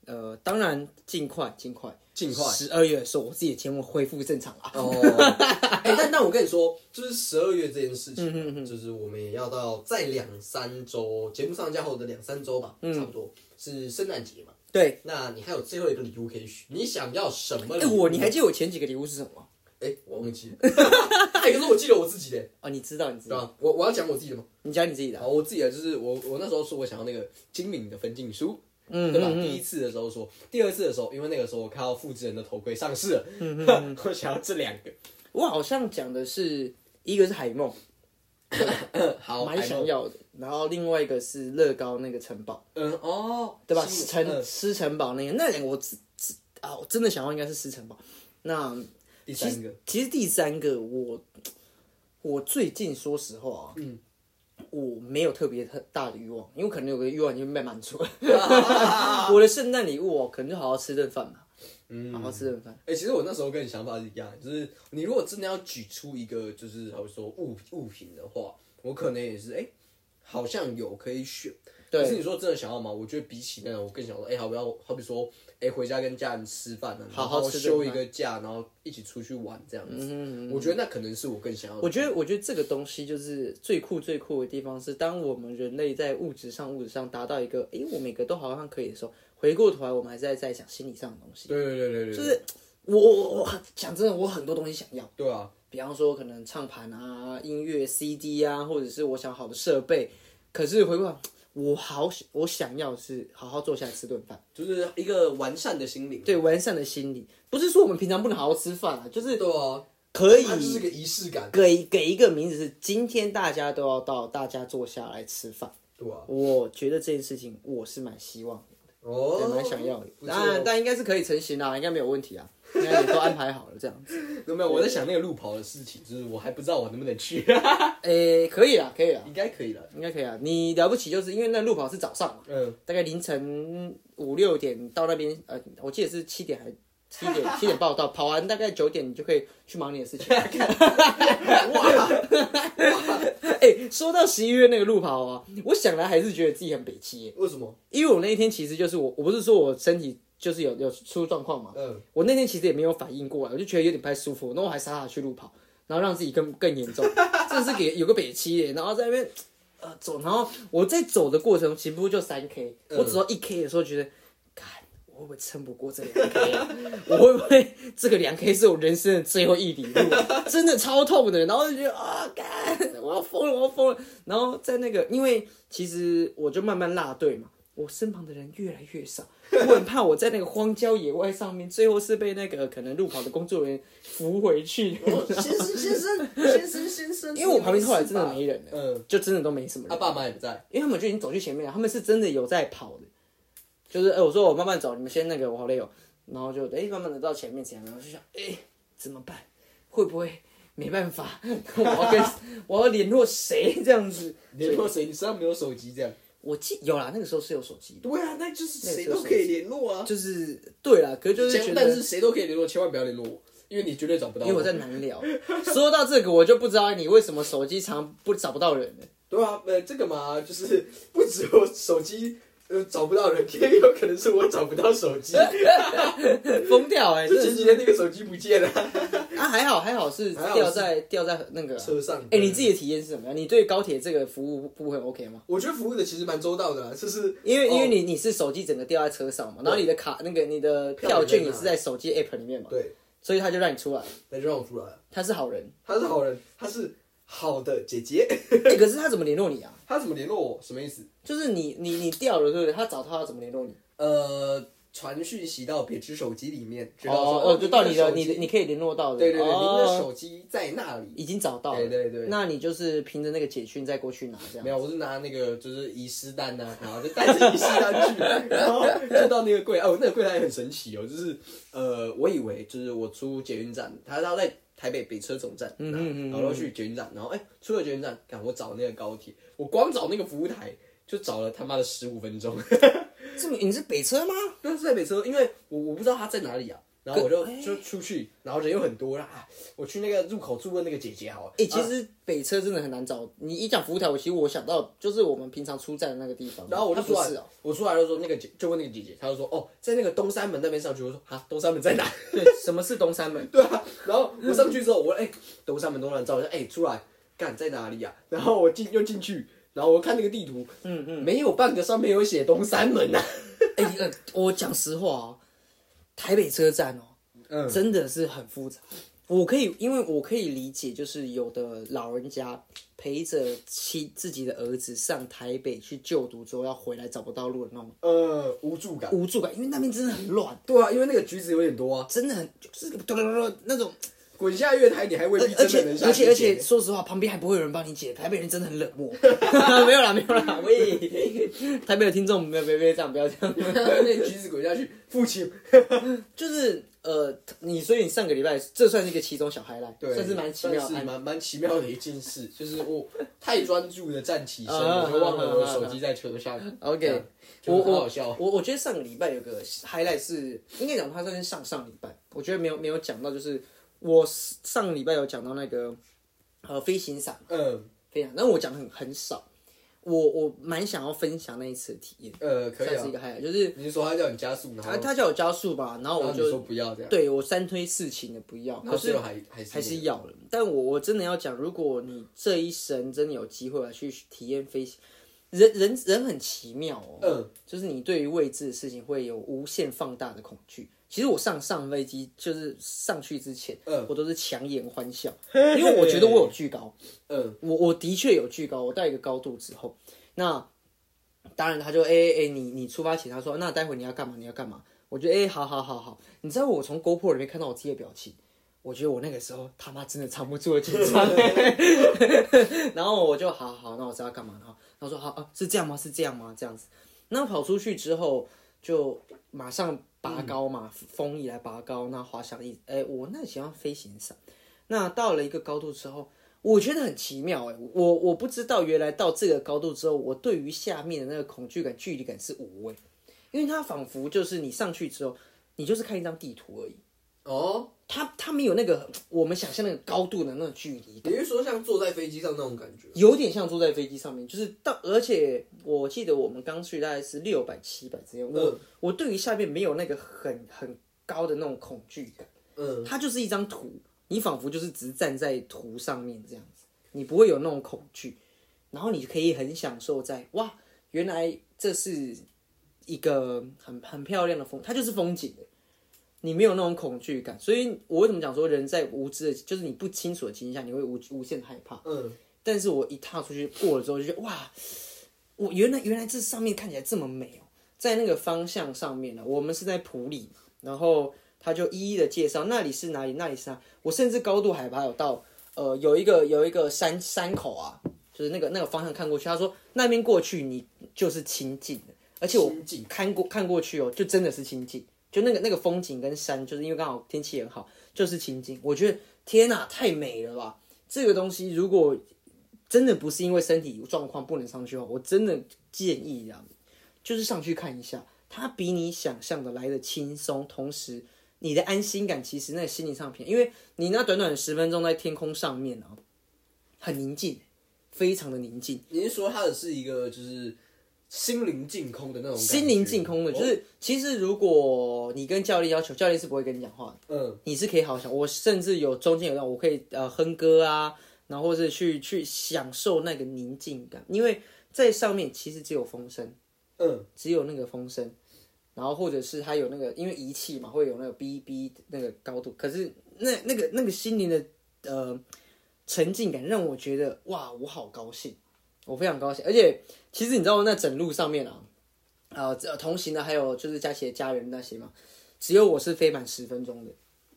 呃，当然尽快尽快尽快十二月的时候，我自己的节目恢复正常啦。哦，<laughs> 哎、但但我跟你说，就是十二月这件事情啊、就是我们也要到在两三周节目上架后的两三周吧，差不多是圣诞节嘛。对，那你还有最后一个礼物可以选，你想要什么礼哎、物？我你还记得我前几个礼物是什么吗？哎，我忘记了。<laughs> 哎，可是我记得我自己的，哦，你知道，你知道？我我要讲我自己的吗？你讲你自己的啊。好，我自己的就是我我那时候说我想要那个精明的分镜书，嗯，对吧？嗯第一次的时候说，第二次的时候，因为那个时候我看到复制人的头盔上市了，嗯。<laughs> 我想要这两个。我好像讲的是一个是海梦，<coughs> 好，蛮想要的，然后另外一个是乐高那个城堡，嗯哦，对吧？新城嗯。狮城堡那个，那两个我只只啊，我真的想要应该是狮城堡。那第三个，其实第三个我我最近说实话啊，嗯，我没有特别特大的欲望，因为可能有个欲望已经被满足了。<laughs> 我的圣诞礼物哦，可能就好好吃顿饭吧，嗯好好吃顿饭。哎、其实我那时候跟你想法是一样，就是你如果真的要举出一个，就是好比说物物品的话，我可能也是哎、好像有可以选。对可是你说真的想要吗？我觉得比起那种，我更想说，哎、好不要，好比说，哎、回家跟家人吃饭啊，好好休一个假，然后一起出去玩这样子。我觉得那可能是我更想要的。我觉得，我觉得这个东西就是最酷最酷的地方是，当我们人类在物质上物质上达到一个，诶，我每个都好像可以的时候，回过头来我们还是在在想心理上的东西。对对对对对，就是我我我讲真的，我很多东西想要，对啊，比方说可能唱盘啊、音乐 CD 啊，或者是我想好的设备。可是回过来，我好想我想要是好好坐下来吃顿饭，就是一个完善的心灵。对完善的心理，不是说我们平常不能好好吃饭啊，就是对啊，可以它就是个仪式感。给给一个名字是今天大家都要到大家坐下来吃饭。对啊，我觉得这件事情我是蛮希望的，哦。对，蛮想要当然，但应该是可以成型啦，应该没有问题啊，应该也都安排好了这样子。有 <laughs> 没有？我在想那个路跑的事情，就是我还不知道我能不能去，<laughs> 诶、可以啦，可以啦，应该可以了。应该可以啊。你了不起就是因为那路跑是早上嘛，嗯，大概凌晨五六点到那边，呃，我记得是七点还七点 <laughs> 七点报到，跑完大概九点你就可以去忙你的事情。哇，哎、说到十一月那个路跑啊，我想来还是觉得自己很北七耶，为什么？因为我那一天其实就是我，我不是说我身体就是有有出状况嘛，嗯，我那天其实也没有反应过来，我就觉得有点不太舒服，然后我还傻傻去路跑，然后让自己更更严重，<laughs> 真的是给有个北七耶，然后在那边呃走，然后我在走的过程中，起步就三 K，、我走到一 K 的时候觉得，看我会不会撑不过这两 K 啊？<laughs> 我会不会这个两 K 是我人生的最后一里路啊？<laughs> 真的超痛的，然后就觉得啊，干，我要疯了，我要疯了。然后在那个，因为其实我就慢慢落队嘛，我身旁的人越来越少，<laughs> 我很怕我在那个荒郊野外上面，最后是被那个可能路跑的工作人员扶回去。先生，先生，先生，先生，<laughs> 因为我旁边后来真的没人了，嗯，就真的都没什么人。他爸妈也不在，因为他们就已经走去前面了，他们是真的有在跑的，就是哎、我说我慢慢走，你们先那个，我好累哦，然后就哎、慢慢的到前面前然后就想哎、怎么办？会不会没办法？<laughs> 我要跟我要联络谁这样子？联络谁？你身上没有手机这样？我记有啦，那个时候是有手机的，对啊，那就是谁都可以联络啊。就是对啦，可是就是觉得但是谁都可以联络，千万不要联络我，因为你绝对找不到因为我在南聊。说到这个，我就不知道你为什么手机常不找不到人呢。对啊，呃，这个嘛，就是不只有手机呃找不到人，也有可能是我找不到手机。<laughs> 疯掉哎、欸，<laughs> 真这的是几天那个手机不见了，<laughs> 啊，还好还好是掉在掉在那个车上。哎、你自己的体验是什么样？你对高铁这个服务部分 OK 吗？我觉得服务的其实蛮周到的啦，就是因为、哦因为你你是手机整个掉在车上嘛，然后你的卡那个你的票券也是在手机 app 里面嘛，对，所以他就让你出来，他就让我出来了。他是好人。他是好人，他是好的姐姐。哎、可是他怎么联络你啊？他怎么联络我？什么意思？就是你你你掉了对不对？他找他要怎么联络你？呃，传讯息到别只手机里面，知道说哦哦，就到你的你的你可以联络到的。对对对，您的哦手机在那里。已经找到了。对对对那你就是凭着那个解讯再过去拿这样。没有，我是拿那个就是遗失单呐、然后就带着遗失单去，<laughs> 然后就到那个柜，哦，那个柜台很神奇哦，就是呃，我以为就是我出捷运站，他他在台北北车总站，嗯嗯嗯然后去捷运站，然后哎、出了捷运站，看我找那个高铁，我光找那个服务台就找了他妈的十五分钟，<laughs> 这么你是北车吗？那是在北车，因为我我不知道他在哪里啊。然后我就就出去，然后人又很多啦。啊我去那个入口处问那个姐姐好了。哎、其啊实北车真的很难找。你一讲服务台，我其实我想到就是我们平常出站的那个地方。然后我就出来，我出来就说那个姐就问那个姐姐，她就说哦，在那个东山门那边上去。我说啊，东山门在哪？对，什么是东山门？<laughs> 对啊，然后我上去之后，我说哎、东山门东山门照一下，哎、出来，干在哪里啊？然后我进又进去，然后我看那个地图，嗯嗯。没有半个上面有写东山门啊。哎、呃，我讲实话哦，台北车站哦，嗯，真的是很复杂。我可以，因为我可以理解，就是有的老人家陪着妻自己的儿子上台北去就读之后，要回来找不到路的那种呃，无助感。无助感，因为那边真的很乱，对啊，因为那个橘子有点多啊，真的很就是那种，滚下月台你还未必而且真的能下而且而且，去捡说实话，旁边还不会有人帮你解，台北人真的很冷漠。<laughs> 没有啦，没有啦，喂，<laughs> 台北的听众，没有，别别这样，不要这样。那橘子滚下去，父亲 <laughs> 就是呃，你所以你上个礼拜，这算是一个其中小 highlight，对，算是蛮奇妙是。蛮蛮奇妙的一件事，就是我太专注的站起身，啊我就忘了我的手机在车上。OK，我好我笑。我我觉得上个礼拜有个 highlight 是，应该讲它算是上上礼拜，我觉得没有没有讲到，就是我上个礼拜有讲到那个呃飞行伞，嗯。飞行，但我讲的很很少，我我蛮想要分享那一次的体验，呃，可以啊。算是一。个 highlight，就是你是说他叫你加速，他他叫我加速吧，然后我然后你说不要这样，对我三推四请的不要，可是还还是还是要了。但我我真的要讲，如果你这一生真的有机会来去体验飞行，人人人很奇妙哦，嗯，就是你对于未知的事情会有无限放大的恐惧。其实我上上飞机就是上去之前，嗯。我都是强颜欢笑，因为我觉得我有巨高，嗯。我我的确有巨高，我到一个高度之后，那当然他就哎哎、哎你你出发前他说那待会你要干嘛你要干嘛，我觉得哎、好好好好，你知道我从 GoPro 里面看到我自己的表情。我觉得我那个时候他妈真的藏不住的紧张，<laughs> 然后我就好好好，那我知道要干嘛，然后他说好啊是这样吗？是这样吗？这样子，那跑出去之后就马上拔高嘛，风一来拔高，那滑翔翼，哎，我那喜欢飞行伞，那到了一个高度之后，我觉得很奇妙哎，我我不知道原来到这个高度之后，我对于下面的那个恐惧感、距离感是无畏，因为它仿佛就是你上去之后，你就是看一张地图而已，哦，它它没有那个我们想象那个高度的那种距离感。你是说像坐在飞机上那种感觉？有点像坐在飞机上面，就是到，而且我记得我们刚去大概是六百七百之间，我、嗯我对于下面没有那个很很高的那种恐惧感，嗯，它就是一张图，你仿佛就是只是站在图上面这样子，你不会有那种恐惧，然后你可以很享受在哇，原来这是一个很很漂亮的风，它就是风景的。你没有那种恐惧感，所以我为什么讲说人在无知的，就是你不清楚的情况下，你会无无限害怕。嗯，但是我一踏出去过了之后，就觉得哇，我原来原来这上面看起来这么美哦，在那个方向上面呢，我们是在普里，然后他就一一的介绍那里是哪里，那里是哪，我甚至高度海拔有到呃有一个有一个山山口啊，就是那个那个方向看过去，他说那边过去你就是清净的，而且我看过看过去哦，就真的是清净，就那个那个风景跟山，就是因为刚好天气很好，就是情景。我觉得天哪，太美了吧！这个东西如果真的不是因为身体状况不能上去的话，我真的建议啊，就是上去看一下，它比你想象的来的轻松，同时你的安心感其实那心灵上平，因为你那短短的十分钟在天空上面啊，很宁静，非常的宁静。你是说它的是一个就是心灵净空的那种心灵净空的，就哦是其实如果你跟教练要求，教练是不会跟你讲话的，嗯。你是可以好好想。我甚至有中间有段我可以呃哼歌啊，然后或者去去享受那个宁静感，因为在上面其实只有风声，嗯。只有那个风声，然后或者是它有那个因为仪器嘛，会有那个哔哔那个高度，可是那那个那个心灵的呃沉浸感让我觉得哇，我好高兴，我非常高兴，而且其实你知道那整路上面啊，呃这同行的还有就是佳琪的家人那些嘛，只有我是飞满十分钟的。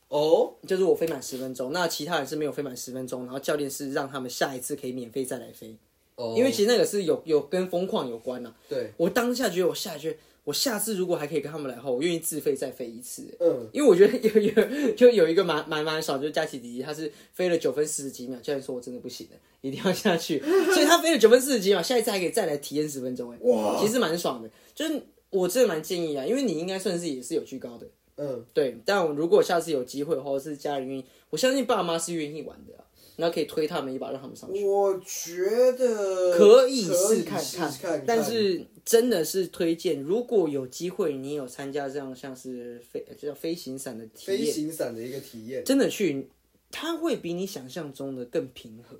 哦？就是我飞满十分钟，那其他人是没有飞满十分钟，然后教练是让他们下一次可以免费再来飞，哦，因为其实那个是有有跟风况有关呐、对。我当下觉得我下觉得我下次如果还可以跟他们来的话，我愿意自费再飞一次。嗯因为我觉得有有就有一个蛮蛮蛮少，就是佳琪弟弟，他是飞了九分四十几秒，教练说我真的不行了，一定要下去，所以他飞了九分四十几秒，下一次还可以再来体验十分钟，哎，哇，其实蛮爽的，就是我真的蛮建议啊，因为你应该算是也是有居高的，嗯对，但如果下次有机会，或者是家人愿意，我相信爸妈是愿意玩的、啊，然后可以推他们一把，让他们上去。我觉得可以试看看，但是真的是推荐，如果有机会，你有参加这样像是飞这叫飞行伞的体验飞，行伞的一个体验，真的去，它会比你想象中的更平和，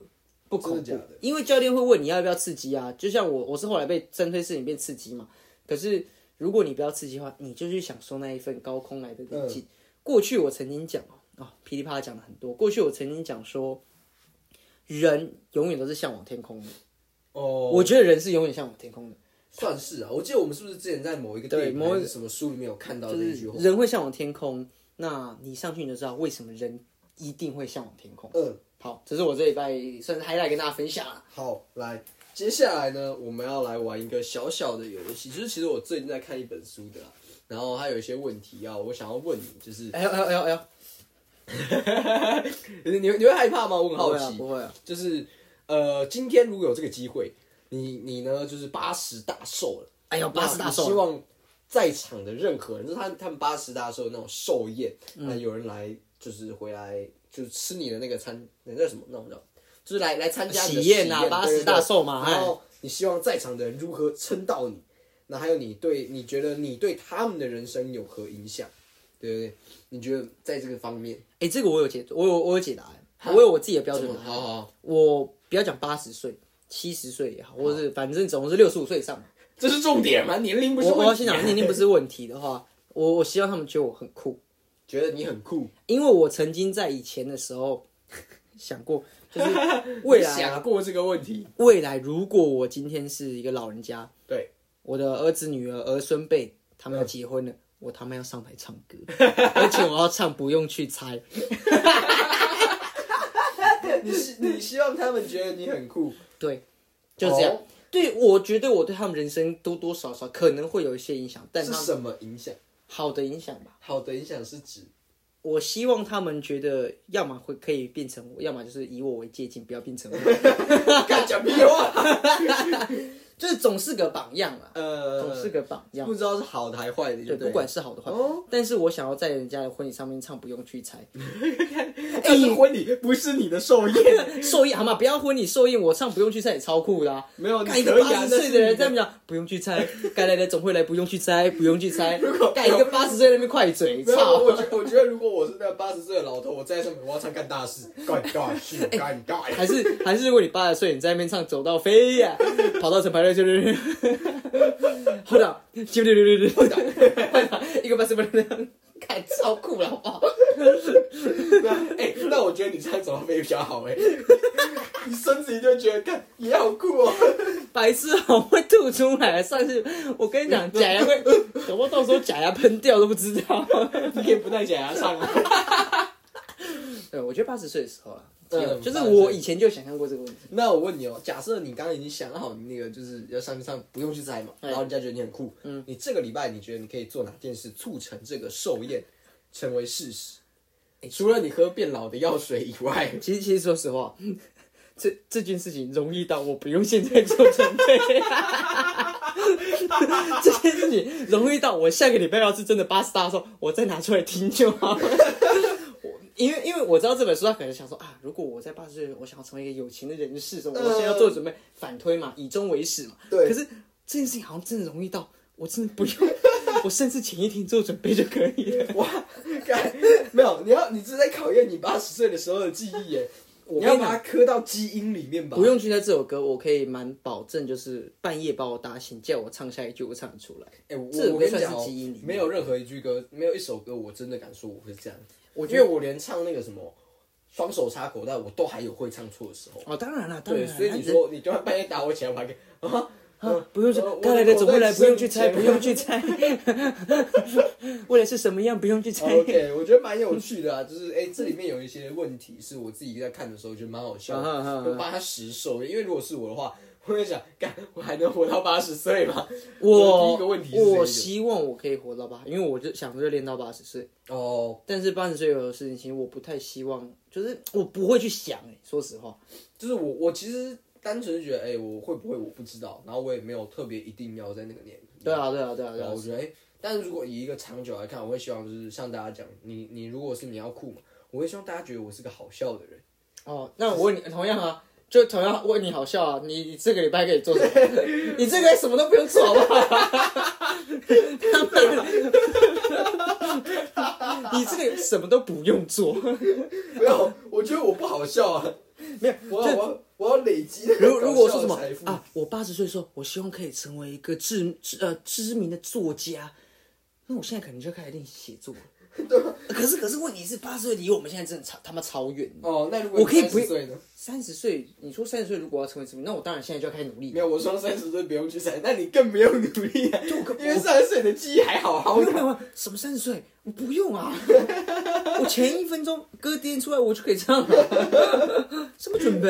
不恐怖的。因为教练会问你要不要刺激啊，就像我，我是后来被针推事情变刺激嘛。可是如果你不要刺激的话，你就去享受那一份高空来的宁静。过去我曾经讲哦，哦，噼里啪啦讲了很多。过去我曾经讲说，人永远都是向往天空的。哦，我觉得人是永远向往天空的，算是啊。我记得我们是不是之前在某一个对某一还是什么书里面有看到就是这一句话？人会向往天空。那你上去你就知道为什么人一定会向往天空。嗯，好，这是我这礼拜算是还来跟大家分享了。好，来，接下来呢，我们要来玩一个小小的游戏，就是其实我最近在看一本书的啦，然后还有一些问题要我想要问你，就是哎呦哎呦哎呦哎 <laughs> 呦，你你你会害怕吗？我很好不会啊奇，不会啊，就是呃，今天如果有这个机会，你你呢就是八十大寿了，哎呦八十大寿希望在场的任何人，就是他他们八十大寿那种寿宴，嗯那、有人来就是回来就是吃你的那个餐，那叫什么？那种叫就是来来参加你的喜宴啊对对80对大寿嘛哎然后你希望在场的人如何称道你？那还有你对你觉得你对他们的人生有何影响？对不对？你觉得在这个方面，哎，这个我有解，我有我有解答案，我有我自己的标准答案。好好好，我不要讲八十岁、七十岁也好，或者是反正总共是六十五岁以上。嘛。这是重点吗？年龄不是我我要问题。啊。先讲年龄不是问题的话，<laughs> 我我希望他们觉得我很酷，觉得你很酷，因为我曾经在以前的时候 <laughs> 想过，就是未来想过这个问题，未来如果我今天是一个老人家，对，我的儿子、女儿、儿孙辈他们要结婚了，我他妈要上台唱歌，<laughs> 而且我要唱不用去猜，你希你希望他们觉得你很酷，对，就这样。哦对，我觉得我对他们人生多多少少可能会有一些影响，但是什么影响？好的影响吧。好的影响是指我希望他们觉得，要么会可以变成我，要么就是以我为借鉴，不要变成我，<laughs> 敢讲屁话，<laughs> 就是总是个榜样啊，呃，总是个榜样。不知道是好的还是坏的，对，对，不管是好的坏，哦，但是我想要在人家的婚礼上面唱，不用去猜。<laughs> 这是婚礼，不是你的寿宴，<laughs> 寿宴好吗？不要婚礼寿宴，我唱不用去猜也超酷的啊！没有，干一个八十岁的人在那讲不用去猜，该来的总会来，不用去猜，<laughs> 不用去猜如果。干一个八十岁那边快嘴，操！我觉我觉得如果我是那个八十岁的老头，我在上面，我要唱干大事，干大事，干大事。还是还是，如果你八十岁，你在那边唱走到飞呀、跑到成排队就是，会长，对对对对对，会长，会长，一个八十分，看超酷了，好不好？哎、那我觉得你这样走到飞比较好哎、你身子一定觉得，看也好酷哦。白痴好会吐出来，上次我跟你讲，假牙会，搞不好到时候假牙喷掉都不知道。你可以不戴假牙唱啊。<laughs> 对，我觉得八十岁的时候啊，嗯就是我以前就想象过这个问题。那我问你哦，假设你刚刚已经想好你那个就是要上去唱，不用去摘嘛，哎然后人家觉得你很酷，嗯，你这个礼拜你觉得你可以做哪件事促成这个寿宴成为事实？除了你喝变老的药水以外，<laughs> 其实，其实说实话，<laughs> 这这件事情容易到我不用现在做准备。<laughs> 这件事情容易到我下个礼拜要是真的八十大寿，我再拿出来听就好了。我因为因为我知道这本书，他可能想说啊，如果我在八十岁，我想要成为一个有钱的人士，什么，我现在要做准备，反推嘛，以终为始嘛。对可是这件事情好像真的容易到，我真的不用，<laughs> 我甚至前一天做准备就可以了。<laughs> 哇，干没有，你要你这是在考验你八十岁的时候的记忆耶，<laughs> 我要把它刻到基因里面吧。不用去猜这首歌，我可以蛮保证，就是半夜把我打醒，叫我唱下一句，我唱得出来。哎、我这首歌算我跟你讲没有任何一句歌，没有一首歌，我真的敢说我会这样。我因为我连唱那个什么双手插口袋，我都还有会唱错的时候。哦，当然了，当对，然。所以你说你就算半夜打我起来，我还可以啊。啊，不用去呃我，该来的总会来，不用去猜，不用去猜。未来是什么样，不用去猜。<laughs> OK，我觉得蛮有趣的啊，就是哎、这里面有一些问题是我自己在看的时候觉得蛮好笑啊哈啊哈的，就八十寿，因为如果是我的话，我在想，干我还能活到八十岁吗？我第一个问题是这个我希望我可以活到八，因为我就想热恋到八十岁。哦，但是八十岁有的事情，其实我不太希望，就是我不会去想。哎，说实话，就是我我其实单纯是觉得，哎、我会不会我不知道，然后我也没有特别一定要在那个年龄。对啊，对啊，对啊，对啊我。觉得，哎、但是如果以一个长久来看，我会希望就是像大家讲，你你如果是你要酷嘛，我会希望大家觉得我是个好笑的人。哦，那我问你，同样啊，就同样问你好笑啊，你你这个礼拜可以做什么？<laughs> 你这个月什么都不用做，好不好？<laughs> 你这个什么都不用做。没有，我觉得我不好笑啊。没有，我要我要我要累积如如果说什么啊，我八十岁的时候，我希望可以成为一个知知呃知名的作家，那我现在可能就开始练习写作了。<laughs> 可是可是问题是，八十岁离我们现在真的超他妈超远。哦，那如果我可以不30岁呢？三十岁，你说三十岁如果要成为什么，那我当然现在就要开始努力没。有，我说三十岁不用去采，那你更不用努力啊，就因为三十岁你的记忆还好好的。没有没有，什么三十岁，我不用啊！<laughs> 我前一分钟歌颠出来，我就可以唱了。<laughs> 什么准备？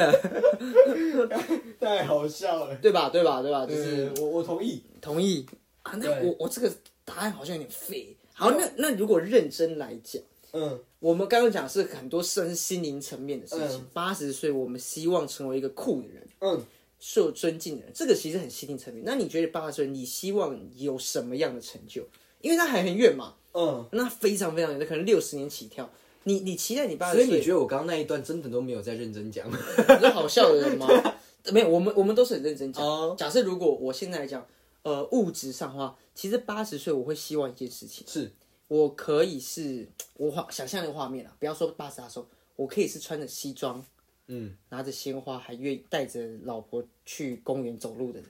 太好笑了。对吧？对吧？对吧？就就是是我我同意。同意啊。那我我这个答案好像有点废。好，那那如果认真来讲，嗯我们刚刚讲是很多身心灵层面的事情嗯。八十岁，我们希望成为一个酷的人，嗯，受尊敬的人，这个其实很心灵层面。那你觉得八十岁，你希望有什么样的成就？因为它还很远嘛，嗯。那非常非常远，可能六十年起跳。你你期待你八十岁，所以你觉得我刚刚那一段真的都没有在认真讲？<laughs> 你是好笑的人吗？<laughs> 没有，我们我们都是很认真讲。哦假设如果我现在来讲，呃，物质上的话，其实八十岁我会希望一件事情，是我可以是 <tsk> 我画想象那个画面啊，不要说八十大寿，我可以是穿着西装，嗯，拿着鲜花，还愿意带着老婆去公园走路的人。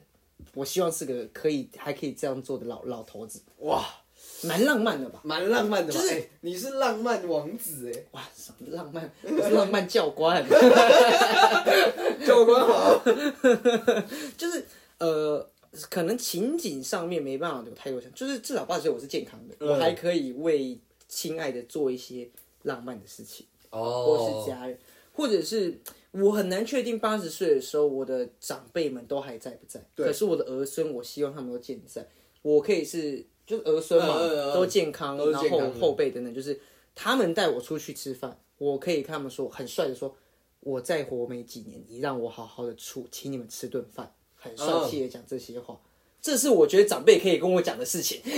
我希望是个可以还可以这样做的老老头子，哇，蛮浪漫的吧？蛮浪漫的吧。就是哎你是浪漫王子哎，哇，什么浪漫？我是浪漫教官。<laughs> 教官好。<laughs> 就是呃，可能情景上面没办法有太多想，就是至少八十岁我是健康的，嗯。我还可以为亲爱的做一些浪漫的事情，哦。或是家人，或者是我很难确定八十岁的时候我的长辈们都还在不在，对。可是我的儿孙，我希望他们都健在，我可以是就是儿孙嘛，嗯嗯嗯。都健康，然健康的。后后辈等等，就是他们带我出去吃饭，我可以跟他们说很帅的说。我再活没几年，你让我好好的出，请你们吃顿饭，很帅气的讲这些话，这是我觉得长辈可以跟我讲的事情。<laughs>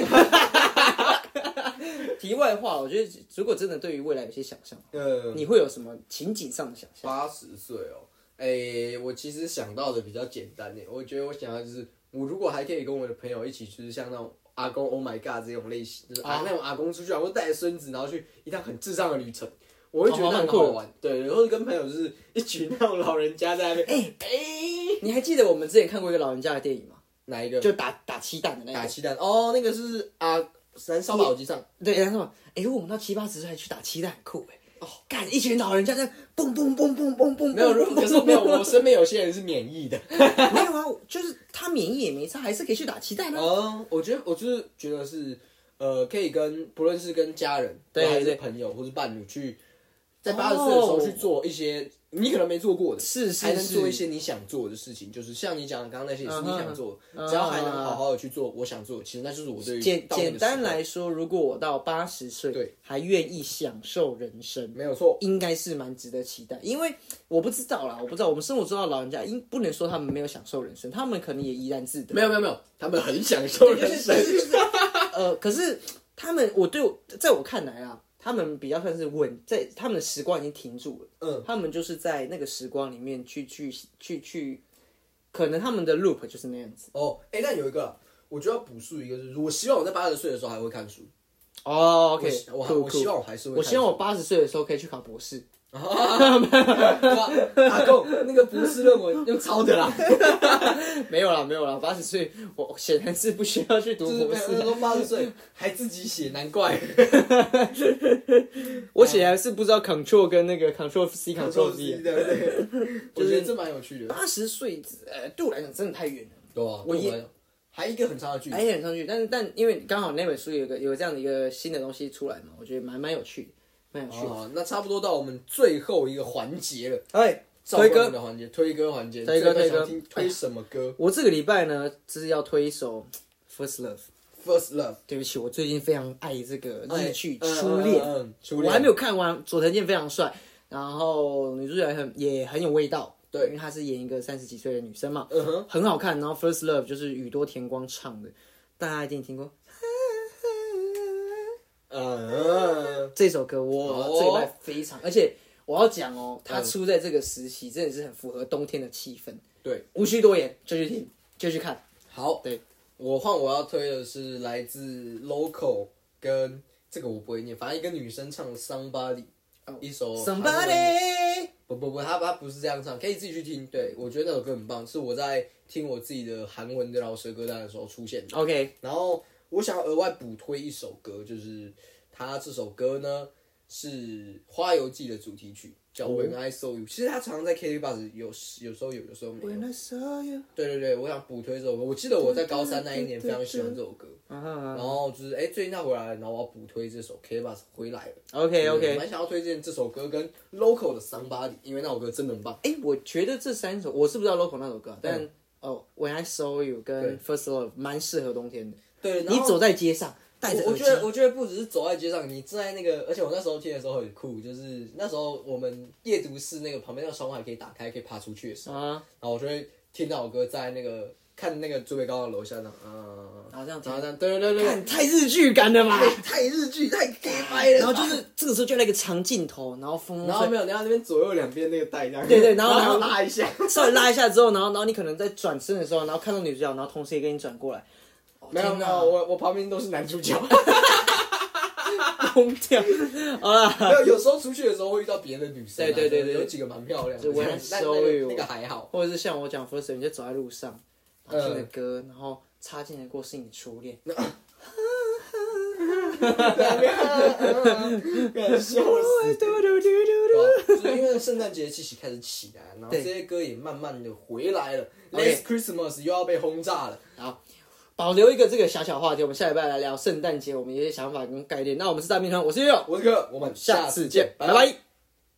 题外话，我觉得如果真的对于未来有些想象，嗯，你会有什么情景上的想象？八十岁哦，哎、我其实想到的比较简单诶，我觉得我想要就是，我如果还可以跟我的朋友一起，就是像那种阿公 Oh my God 这种类型，就是啊、那种阿公出去啊，或者带着孙子，然后去一趟很智障的旅程，我会觉得那很好玩。对，然后跟朋友就是一群那种老人家在那边，哎、哎、你还记得我们之前看过一个老人家的电影吗？哪一个？就打打鸡蛋的那个。打鸡蛋哦，那个是啊，燃烧岛机上。对，然后哎，如果我们到七八十岁还去打鸡蛋，很酷哎。哦，干一群老人家在蹦蹦蹦蹦蹦蹦，没有，蹦可是没有，我身边有些人是免疫的。<laughs> 没有啊，就是他免疫也没差，还是可以去打鸡蛋啊。哦，我觉得我就是觉得是，呃，可以跟不论是跟家人，还是对对朋友或是伴侣去，在八十岁的时候哦。去做一些你可能没做过的，是是还能做一些你想做的事情，就是像你讲的刚刚那些也是你想做只要还能好好的去做我想做的，其实那就是我对于简简单来说，如果我到八十岁，对，还愿意享受人生，没有错，应该是蛮值得期待。因为我不知道啦，我不知道我们生活中的老人家，应不能说他们没有享受人生，他们可能也怡然自得。没有没有没有，他们很享受人生，<laughs> 就是呃，可是他们，我对我在我看来啊，他们比较算是稳，在他们的时光已经停住了，嗯，他们就是在那个时光里面去去去去，可能他们的 loop 就是那样子。哦，哎，但有一个啊，我就要补述一个，就是我希望我在八十岁的时候还会看书。哦，OK，我我希望我还是会我希望我八十岁的时候可以去考博士。阿公那个博士论文用抄的啦，<laughs> 没有啦，没有啦，八十岁我显然是不需要去读博士，八十岁还自己写，难怪。<laughs> 我显然是不知道 Control 跟那个 Control C Control V。对对，我觉得这蛮有趣的。八十岁，呃，对我来讲真的太远了。对啊，我还一个很长的距离。还很上去，但是但因为刚好那本书有个有这样的一个新的东西出来嘛，我觉得蛮蛮有趣的，哦，那差不多到我们最后一个环节了，哎，赵推歌的环节，推歌环节，推歌推歌推什么歌我这个礼拜呢，就是要推一首《First Love》。？First Love，对不起，我最近非常爱这个日剧《嗯初恋》嗯我还没有看完。佐藤健非常帅，然后女主角很也很有味道，对因为她是演一个三十几岁的女生嘛，嗯哼，很好看。然后《First Love》就是宇多田光唱的，大家一定听过嗯，这首歌。我哦这礼拜非常，而且我要讲哦，它出在这个时期，真的是很符合冬天的气氛。对，无需多言，就去听，就去看。好，对，我换我要推的是来自 Local 跟这个我不会念，反正一个女生唱 Somebody，一首 Somebody，不不不，他他不是这样唱，可以自己去听。对我觉得那首歌很棒，是我在听我自己的韩文的饶舌歌单的时候出现的。OK，然后我想要额外补推一首歌，就是他这首歌呢是《花游记》的主题曲，叫《When I Saw You》。其实他常常在 KTV bus 有有时候有，有时候没有。When I saw you，对对对，我想补推这首歌。我记得我在高三那一年非常喜欢这首歌，啊然后就是哎，最近他回来了，然后我要补推这首 KTV bus 回来了。，OK OK，蛮想要推荐这首歌跟 Local 的《Somebody》，因为那首歌真的很棒。哎，我觉得这三首我是不知道 local 那首歌，但嗯哦，When I saw you 跟 First Love 蛮适合冬天的。对，然后你走在街上，戴着耳机我我觉，得，我觉得不只是走在街上，你站在那个，而且我那时候听的时候很酷，就是那时候我们夜读室那个旁边那个窗户还可以打开，可以爬出去的时候，啊，然后我就会听到我哥在那个看那个竹北高的楼下那，嗯，然后这样听然后这样，对对对对，看太日剧感了吧？太日剧太 gay 掰了，然后就是这个时候就来一个长镜头，然后风吹然后没有，然后那边左右两边那个带这样，对对然后然然后拉一下，稍微拉一下之后，然后然后你可能在转身的时候，然后看到女主角，然后同时也给你转过来，没有没有，我我旁边都是男主角，疯掉。<laughs> 好啦，没有，有时候出去的时候会遇到别的女生啊，对对对对有几个蛮漂亮的，就但 saw 那个还好。或者是像我讲 first，你就走在路上，然后听着嗯歌，然后擦肩而过是你的初恋，<laughs> <laughs> 笑死！嘟嘟嘟嘟对吧就是因为圣诞节气息开始起来，然后对这些歌也慢慢的回来了。Last Christmas 又要被轰炸了。好，保留一个这个小小话题，我们下礼拜来聊圣诞节，我们一些想法跟概念。那我们是大兵团，我是佑，我是哥，我们下次见，拜拜。